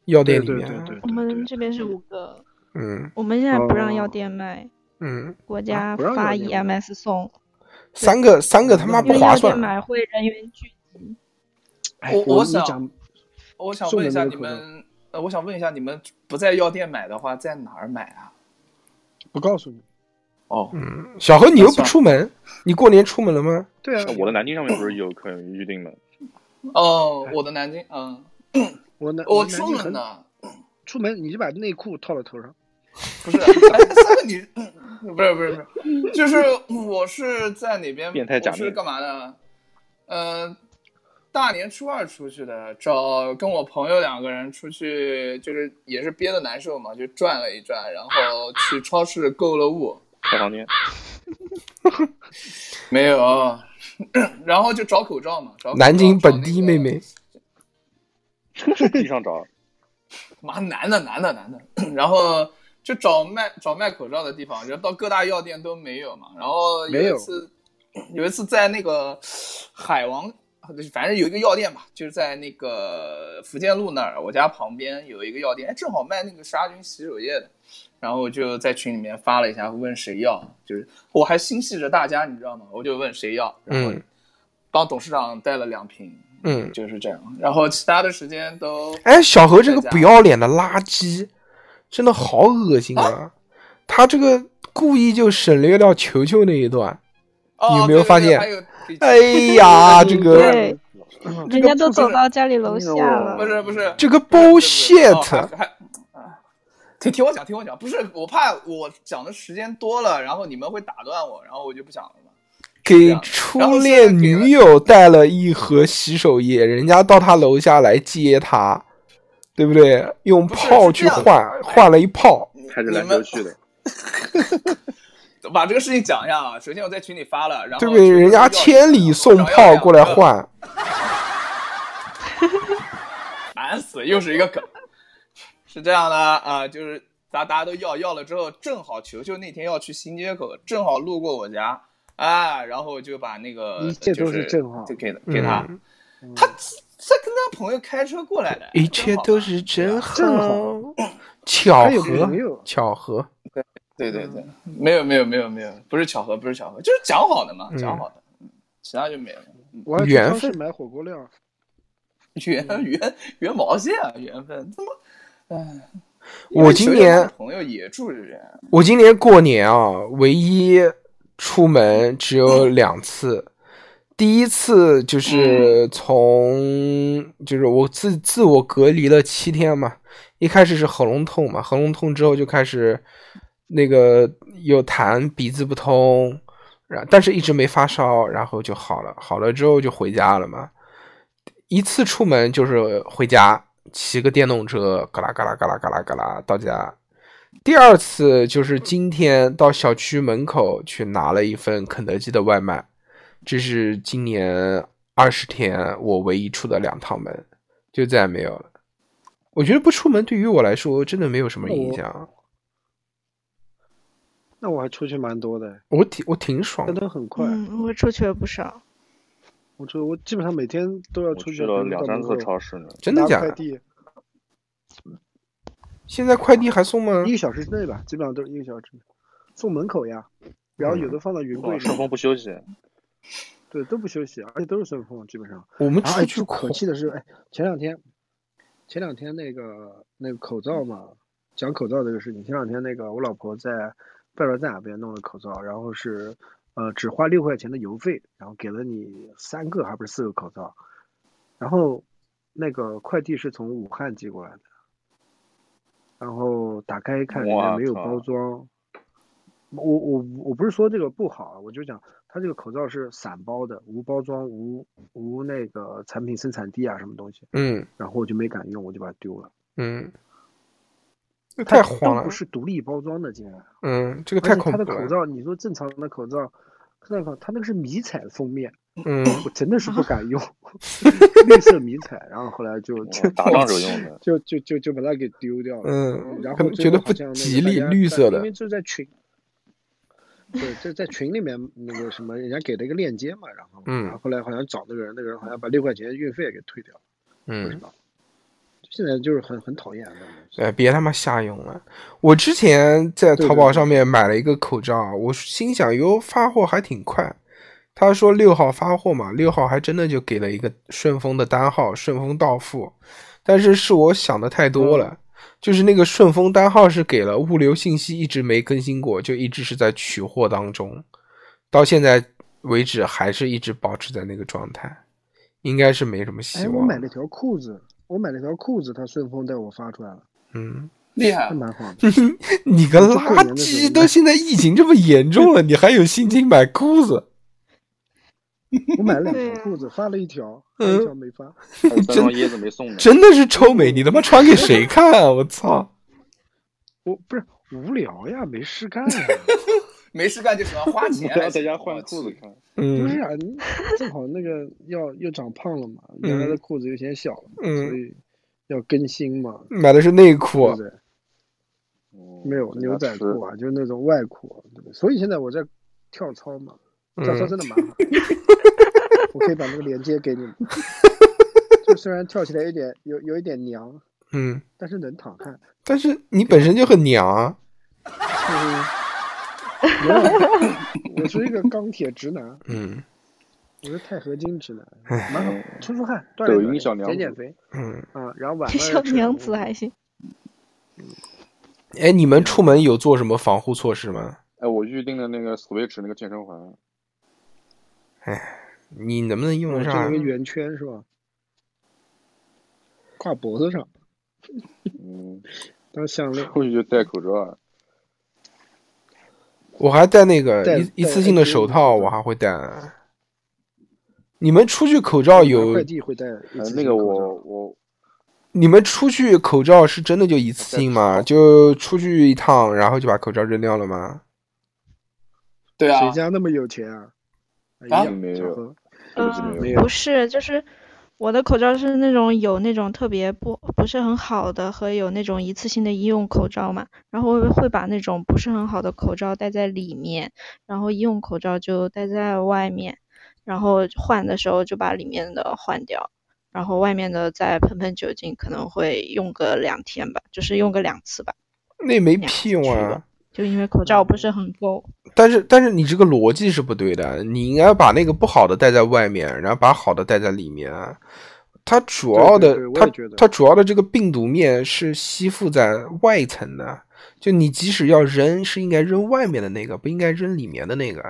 药店里面，对对对对我们这边是五个，嗯我们现在不让药哦店卖，嗯，国家发 EMS 送，三个三个他妈不划算。买会人员聚集。哎我我想我想问一下你们，呃，我想问一下你们不在药店买的话，在哪儿买啊？不告诉你。哦，嗯，小何你又不出门，你过年出门了吗？对啊，我的南京上面不是有可以预定吗？哦，我的南京，嗯，我南我出门呢，出门你就把内裤套到头上。不是，哎，三个你，不是不是不是，就是我是在哪边？变态假面我是干嘛的？呃，大年初二出去的，找跟我朋友两个人出去，就是也是憋得难受嘛，就转了一转，然后去超市购了物，开房间，没有，然后就找口罩嘛，找口罩南京本地妹妹，地上找，妈男的男的男的，然后就找卖找卖口罩的地方，然后到各大药店都没有嘛。然后有有一次，有一次在那个海王，反正有一个药店吧，就是在那个福建路那儿，我家旁边有一个药店，哎，正好卖那个杀菌洗手液的。然后我就在群里面发了一下，问谁要，就是我还心系着大家，你知道吗？我就问谁要，然后嗯帮董事长带了两瓶，嗯，就是这样。然后其他的时间都哎，小何这个不要脸的垃圾，真的好恶心啊！他这个故意就省略掉球球那一段。哦有没有发现对对对哎呀，这个对，人家都走到家里楼下了。不是不是这个 bullshit 听听我讲，听我讲，不是我怕我讲的时间多了，然后你们会打断我，然后我就不讲了嘛。给初恋女友带了一盒洗手液，人家到他楼下来接他，对不对？用炮去换，换了一炮。开着篮球去的，把这个事情讲一下啊。首先我在群里发了，然后对不对？人家千里送炮过来，换，烦死，又是一个梗。是这样的啊、就是大大家都要要了之后，正好球球那天要去新街口，正好路过我家，啊，然后就把那个一切都就是正好就给给他，嗯他他跟他朋友开车过来的，一切都是真正好，巧合，巧合。对对对，没有没有没有没有，不是巧合不是巧合，就是讲好的嘛，嗯。讲好的，嗯其他就没了。我缘分。买火锅料，缘缘缘毛线啊，缘分。他妈，哎，我今年朋友也住这边，我今年过年啊，唯一出门只有两次。第一次就是从，就是我自自我隔离了七天嘛，一开始是喉咙痛嘛，喉咙痛之后就开始那个有痰，鼻子不通，然但是一直没发烧，然后就好了，好了之后就回家了嘛。一次出门就是回家，骑个电动车，嘎啦嘎啦嘎啦嘎啦嘎啦到家。第二次就是今天到小区门口去拿了一份肯德基的外卖，这是今年二十天我唯一出的两趟门，就再也没有了。我觉得不出门对于我来说真的没有什么影响，那我还出去蛮多的，我挺我挺爽真的。的很快。嗯，我出去了不少。我出我基本上每天都要出去，去了两三次超市呢。真的假的？现在快递还送吗一？个小时之内吧，基本上都是一个小时内，送门口呀。然后有的放到云柜顺丰不休息，对，都不休息，而且都是顺丰，基本上。我们出去可气的是，哎，前两天，前两天那个那个口罩嘛，讲口罩这个事情，前两天那个我老婆在拜罗站那边弄的口罩，然后是呃只花六块钱的邮费，然后给了你三个还不是四个口罩，然后那个快递是从武汉寄过来的，然后打开一看，里面没有包装。我我我不是说这个不好，我就讲它它这个口罩是散包的，无包装、无无那个产品生产地啊什么东西，嗯然后我就没敢用，我就把它丢了。嗯，这太慌了都不。是独立包装的，竟然。嗯，这个太恐怖了。的口罩，你说正常的口罩，那个它那个是迷彩封面，嗯我真的是不敢用，绿色迷彩，然后后来就就打仗时候用的。就就就就把它给丢掉了。嗯，然后觉得不吉利，绿色的。因为就在群，对，在在群里面那个什么，人家给了一个链接嘛，然后嗯然后后来好像找那个人，那个人好像把六块钱运费给退掉了，不知嗯，道。现在就是很很讨厌。哎，别他妈瞎用了。我之前在淘宝上面买了一个口罩，我心想哟，发货还挺快。他说六号发货嘛，六号还真的就给了一个顺丰的单号，顺丰到付。但是是我想的太多了，就是那个顺丰单号是给了物流信息，一直没更新过，就一直是在取货当中，到现在为止还是一直保持在那个状态，应该是没什么希哎，望。我买了条裤子，我买了条裤子，他顺丰带我发出来了，嗯，厉害还，蛮好的。你个垃圾！都现在疫情这么严重了，你还有心情买裤子？我买了两条裤子，发了一条，还有一条没发。还有三双椰子没送呢。真的是臭美！你他妈穿给谁看啊？我操！我不是无聊呀，没事干呀。没事干就喜欢花钱，在家换裤子看。不嗯是啊，你正好那个要又长胖了嘛，原来的裤子又显小了，嗯所以要更新嘛，买的是内裤对，对？嗯没有牛仔裤啊，就是那种外裤，对对？所以现在我在跳操嘛，跳操嗯真的蛮好。我可以把那个链接给你们。就虽然跳起来有点有有一点娘，嗯，但是能淌汗。但是你本身就很娘啊，嗯，我是一个钢铁直男，嗯我是钛合金直男，唉蛮好，出出汗，锻抖炼锻炼，音小娘子减减肥嗯。啊，然后晚上小娘子还行。哎，你们出门有做什么防护措施吗？哎，我预定的那个 Switch 那个健身环，你能不能用得上那个？圆圈是吧？挂脖子上 嗯，当项链。出去就戴口罩啊。我还戴那个一一次性的手套，我还会戴。你们出去口罩有快？递会呃，那个我我你们出去口罩是真的就一次性吗？就出去一趟，然后就把口罩扔掉了吗？对啊谁，家那么有钱啊？哎啊？没有小何这个是没嗯，有不是，就是我的口罩是那种有那种特别不不是很好的和有那种一次性的医用口罩嘛，然后会会把那种不是很好的口罩戴在里面，然后医用口罩就戴在外面，然后换的时候就把里面的换掉，然后外面的再喷喷酒精，可能会用个两天吧，就是用个两次吧，那没屁用啊！就因为口罩不是很够。但是但是你这个逻辑是不对的，你应该把那个不好的带在外面，然后把好的带在里面。它主要的对对对它它主要的这个病毒面是吸附在外层的，就你即使要扔，是应该扔外面的那个，不应该扔里面的那个。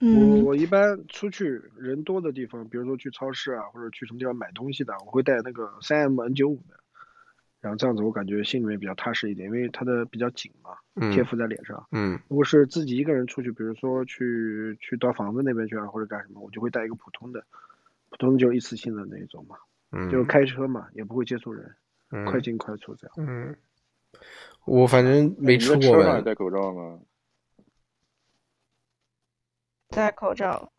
我嗯，我一般出去人多的地方，比如说去超市啊，或者去什么地方买东西的，我会带那个三 M N 九五的，然后这样子我感觉心里面比较踏实一点，因为它的比较紧嘛，贴嗯附在脸上。嗯如果是自己一个人出去，比如说去去到房子那边去啊，或者干什么，我就会带一个普通的，普通的就一次性的那一种嘛，嗯就嗯开车嘛，也不会接触人，快嗯进快出这样。嗯，我反正没你出过车上也戴口罩吗？戴口罩。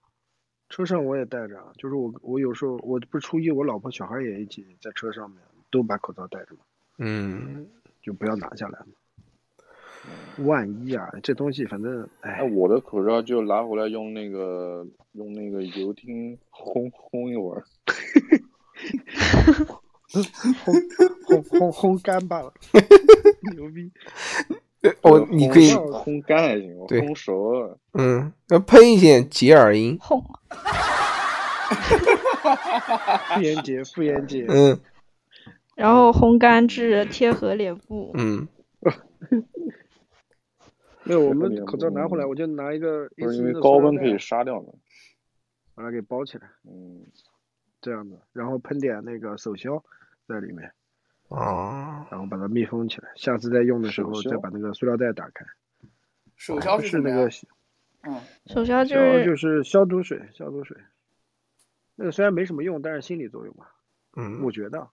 车上我也戴着啊，就是我我有时候我不是初一，我老婆小孩也一起在车上面，都把口罩戴着嘛，嗯，就不要拿下来嘛。万一啊，这东西反正哎，哎，我的口罩就拿回来用那个用那个油汀烘烘一会儿。烘烘烘烘干罢了，牛逼！我你可以烘烘干还行，我烘熟了。嗯，要喷一点洁尔因。烘，妇炎洁，妇炎洁，嗯然后烘干至贴合脸部。嗯 没有，我们口罩拿回来，我就拿一个不是因为高温可以杀掉的？把它给包起来，嗯，这样子，然后喷点那个手消在里面，啊，然后把它密封起来，下次再用的时候再把那个塑料袋打开。手消不是那个？嗯，手消就是就是消毒水，消毒水。那个虽然没什么用，但是心理作用吧，嗯，我觉得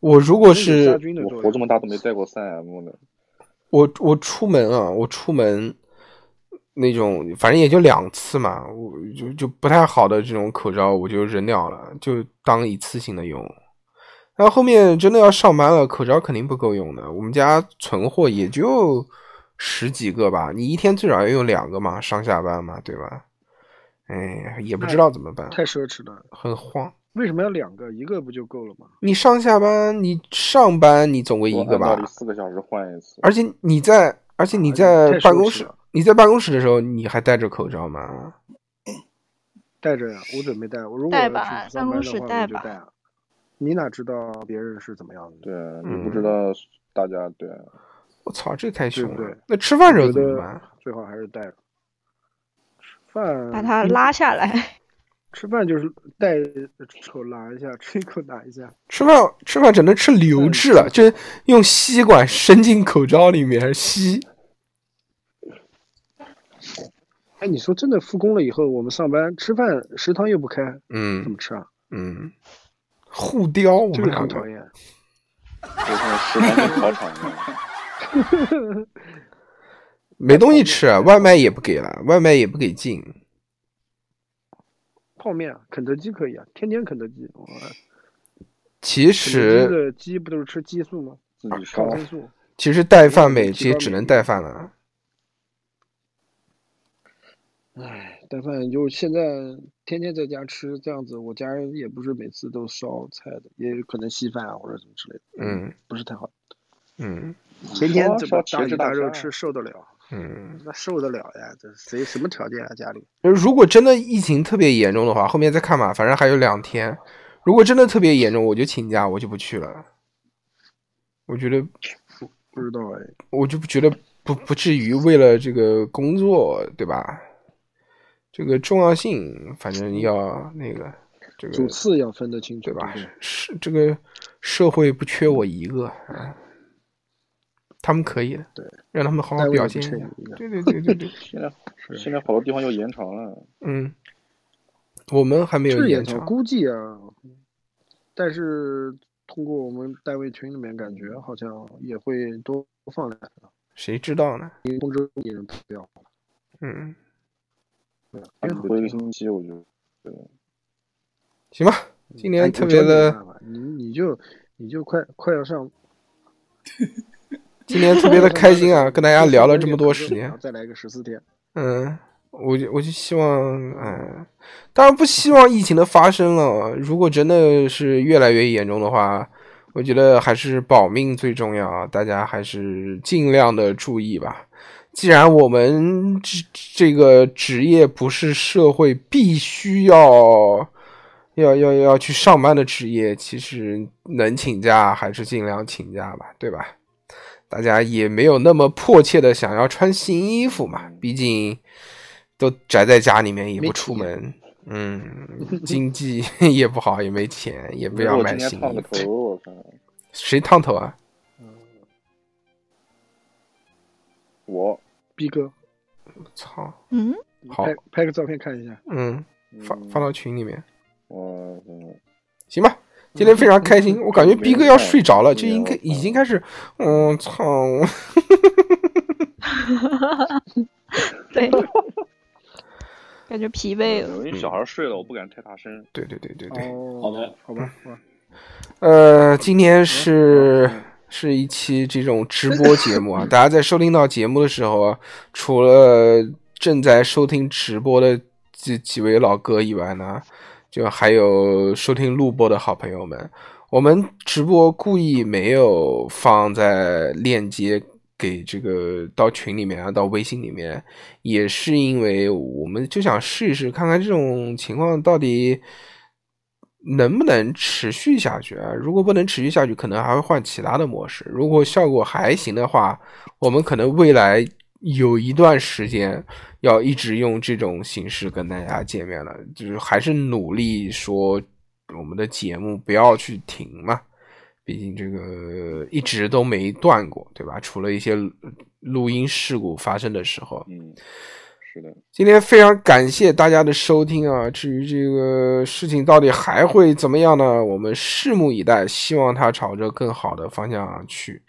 我如果是。我活这么大都没戴过三 M 呢。我我出门啊，我出门那种反正也就两次嘛，我就就不太好的这种口罩我就扔掉了，就当一次性的用。然后后面真的要上班了，口罩肯定不够用的。我们家存货也就十几个吧，你一天最少要用两个嘛，上下班嘛，对吧？哎，也不知道怎么办，太奢侈了。很慌。为什么要两个？一个不就够了吗？你上下班，你上班你总归一个吧四个小时换一次。而且你在，而且你啊在办公室了，你在办公室的时候，你还戴着口罩吗？戴着呀，我准备戴。我如果带吧去上班的办公室话，带吧我就带啊。你哪知道别人是怎么样的？对，嗯你不知道大家对，我操，这太凶了对对！那吃饭时候怎么办？最好还是戴着。吃饭把它拉下来。吃饭就是带吃口拿一下，吃一口拿一下。吃饭吃饭只能吃流质了，就用吸管伸进口罩里面吸。哎，你说真的，复工了以后，我们上班吃饭，食堂又不开，嗯怎嗯么吃啊？嗯，互叼，我们两个个很讨厌。就像食堂跟考场一样。没东西吃，外卖也不给了，外卖也不给进。泡面啊，肯德基可以啊，天天肯德基。我其肯德基实的鸡不都是吃激素吗？自己烧抗，生素。其实带饭呗，提其实高免疫只能带饭了。唉，带饭就现在天天在家吃这样子，我家人也不是每次都烧菜的，也有可能稀饭啊或者什么之类的，嗯不是太好。嗯天天怎么大鱼茄子大虾大肉吃，受得了？嗯。那受得了呀？这谁什么条件啊？家里如果真的疫情特别严重的话，后面再看吧，反正还有两天。如果真的特别严重，我就请假，我就不去了。我觉得，不知道哎。我就不觉得不不至于为了这个工作，对吧？这个重要性，反正要那个这个主次要分得清楚，对吧？？是这个社会不缺我一个，啊他们可以的，对，让他们好好表现一下。对对对对对，现在现在好多地方要延长了。嗯，我们还没有延长，估计啊，但是通过我们单位群里面感觉好像也会多放两个，谁知道呢？通知你人不要，嗯，对吧？因为多一个星期，我觉得。行吧，今年哎特别的。你你就你就快快要上，今天特别的开心啊，跟大家聊了这么多时间。再来个十四天，嗯，我就我就希望，嗯，当然不希望疫情的发生了。如果真的是越来越严重的话，我觉得还是保命最重要啊，大家还是尽量的注意吧。既然我们这这个职业不是社会必须要要要要去上班的职业，其实能请假还是尽量请假吧，对吧？大家也没有那么迫切的想要穿新衣服嘛，毕竟都宅在家里面也不出门，嗯，经济也不好，也没钱，也不要我买今天烫个新衣服。头，我看。谁烫头啊？我。逼哥，操，嗯，好拍拍个照片看一下。嗯，发发到群里面，我嗯。行吧。今天非常开心，我感觉逼哥要睡着了，就应该已经开始，嗯，操，对，感觉疲惫了。因为小孩睡了，我不敢太大声。对对对对对，哦，好的，好吧，好吧。呃，今天是是一期这种直播节目啊，大家在收听到节目的时候啊，除了正在收听直播的这几位老哥以外呢，就还有收听录播的好朋友们。我们直播故意没有放在链接给这个到群里面啊，到微信里面，也是因为我们就想试一试，看看这种情况到底能不能持续下去啊？如果不能持续下去，可能还会换其他的模式。如果效果还行的话，我们可能未来有一段时间要一直用这种形式跟大家见面了，就是还是努力说我们的节目不要去停嘛。毕竟这个一直都没断过，对吧？除了一些录音事故发生的时候，嗯，是的，今天非常感谢大家的收听啊！至于这个事情到底还会怎么样呢？我们拭目以待，希望它朝着更好的方向去。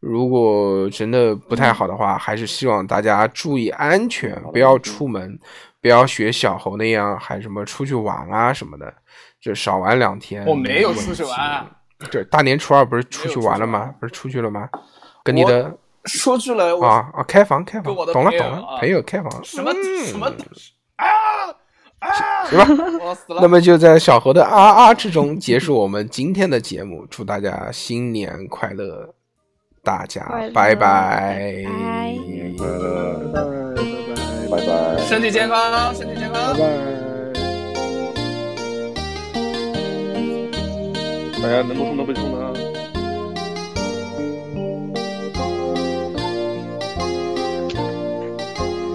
如果真的不太好的话，还是希望大家注意安全，不要出门，不要学小猴那样还什么出去玩啊什么的，就少玩两天。我没有出去玩，对大年初二不是出去玩了吗？不是出去了吗？跟你的出去了啊啊！开房开房，懂了懂了，啊朋友开房。什么什么嗯啊啊！行吧，我死了。那么就在小猴的啊啊之中结束我们今天的节目，祝大家新年快乐，大家拜拜拜拜拜拜拜拜拜。身体健康，身体健康拜。拜。大家能不送都别送的啊。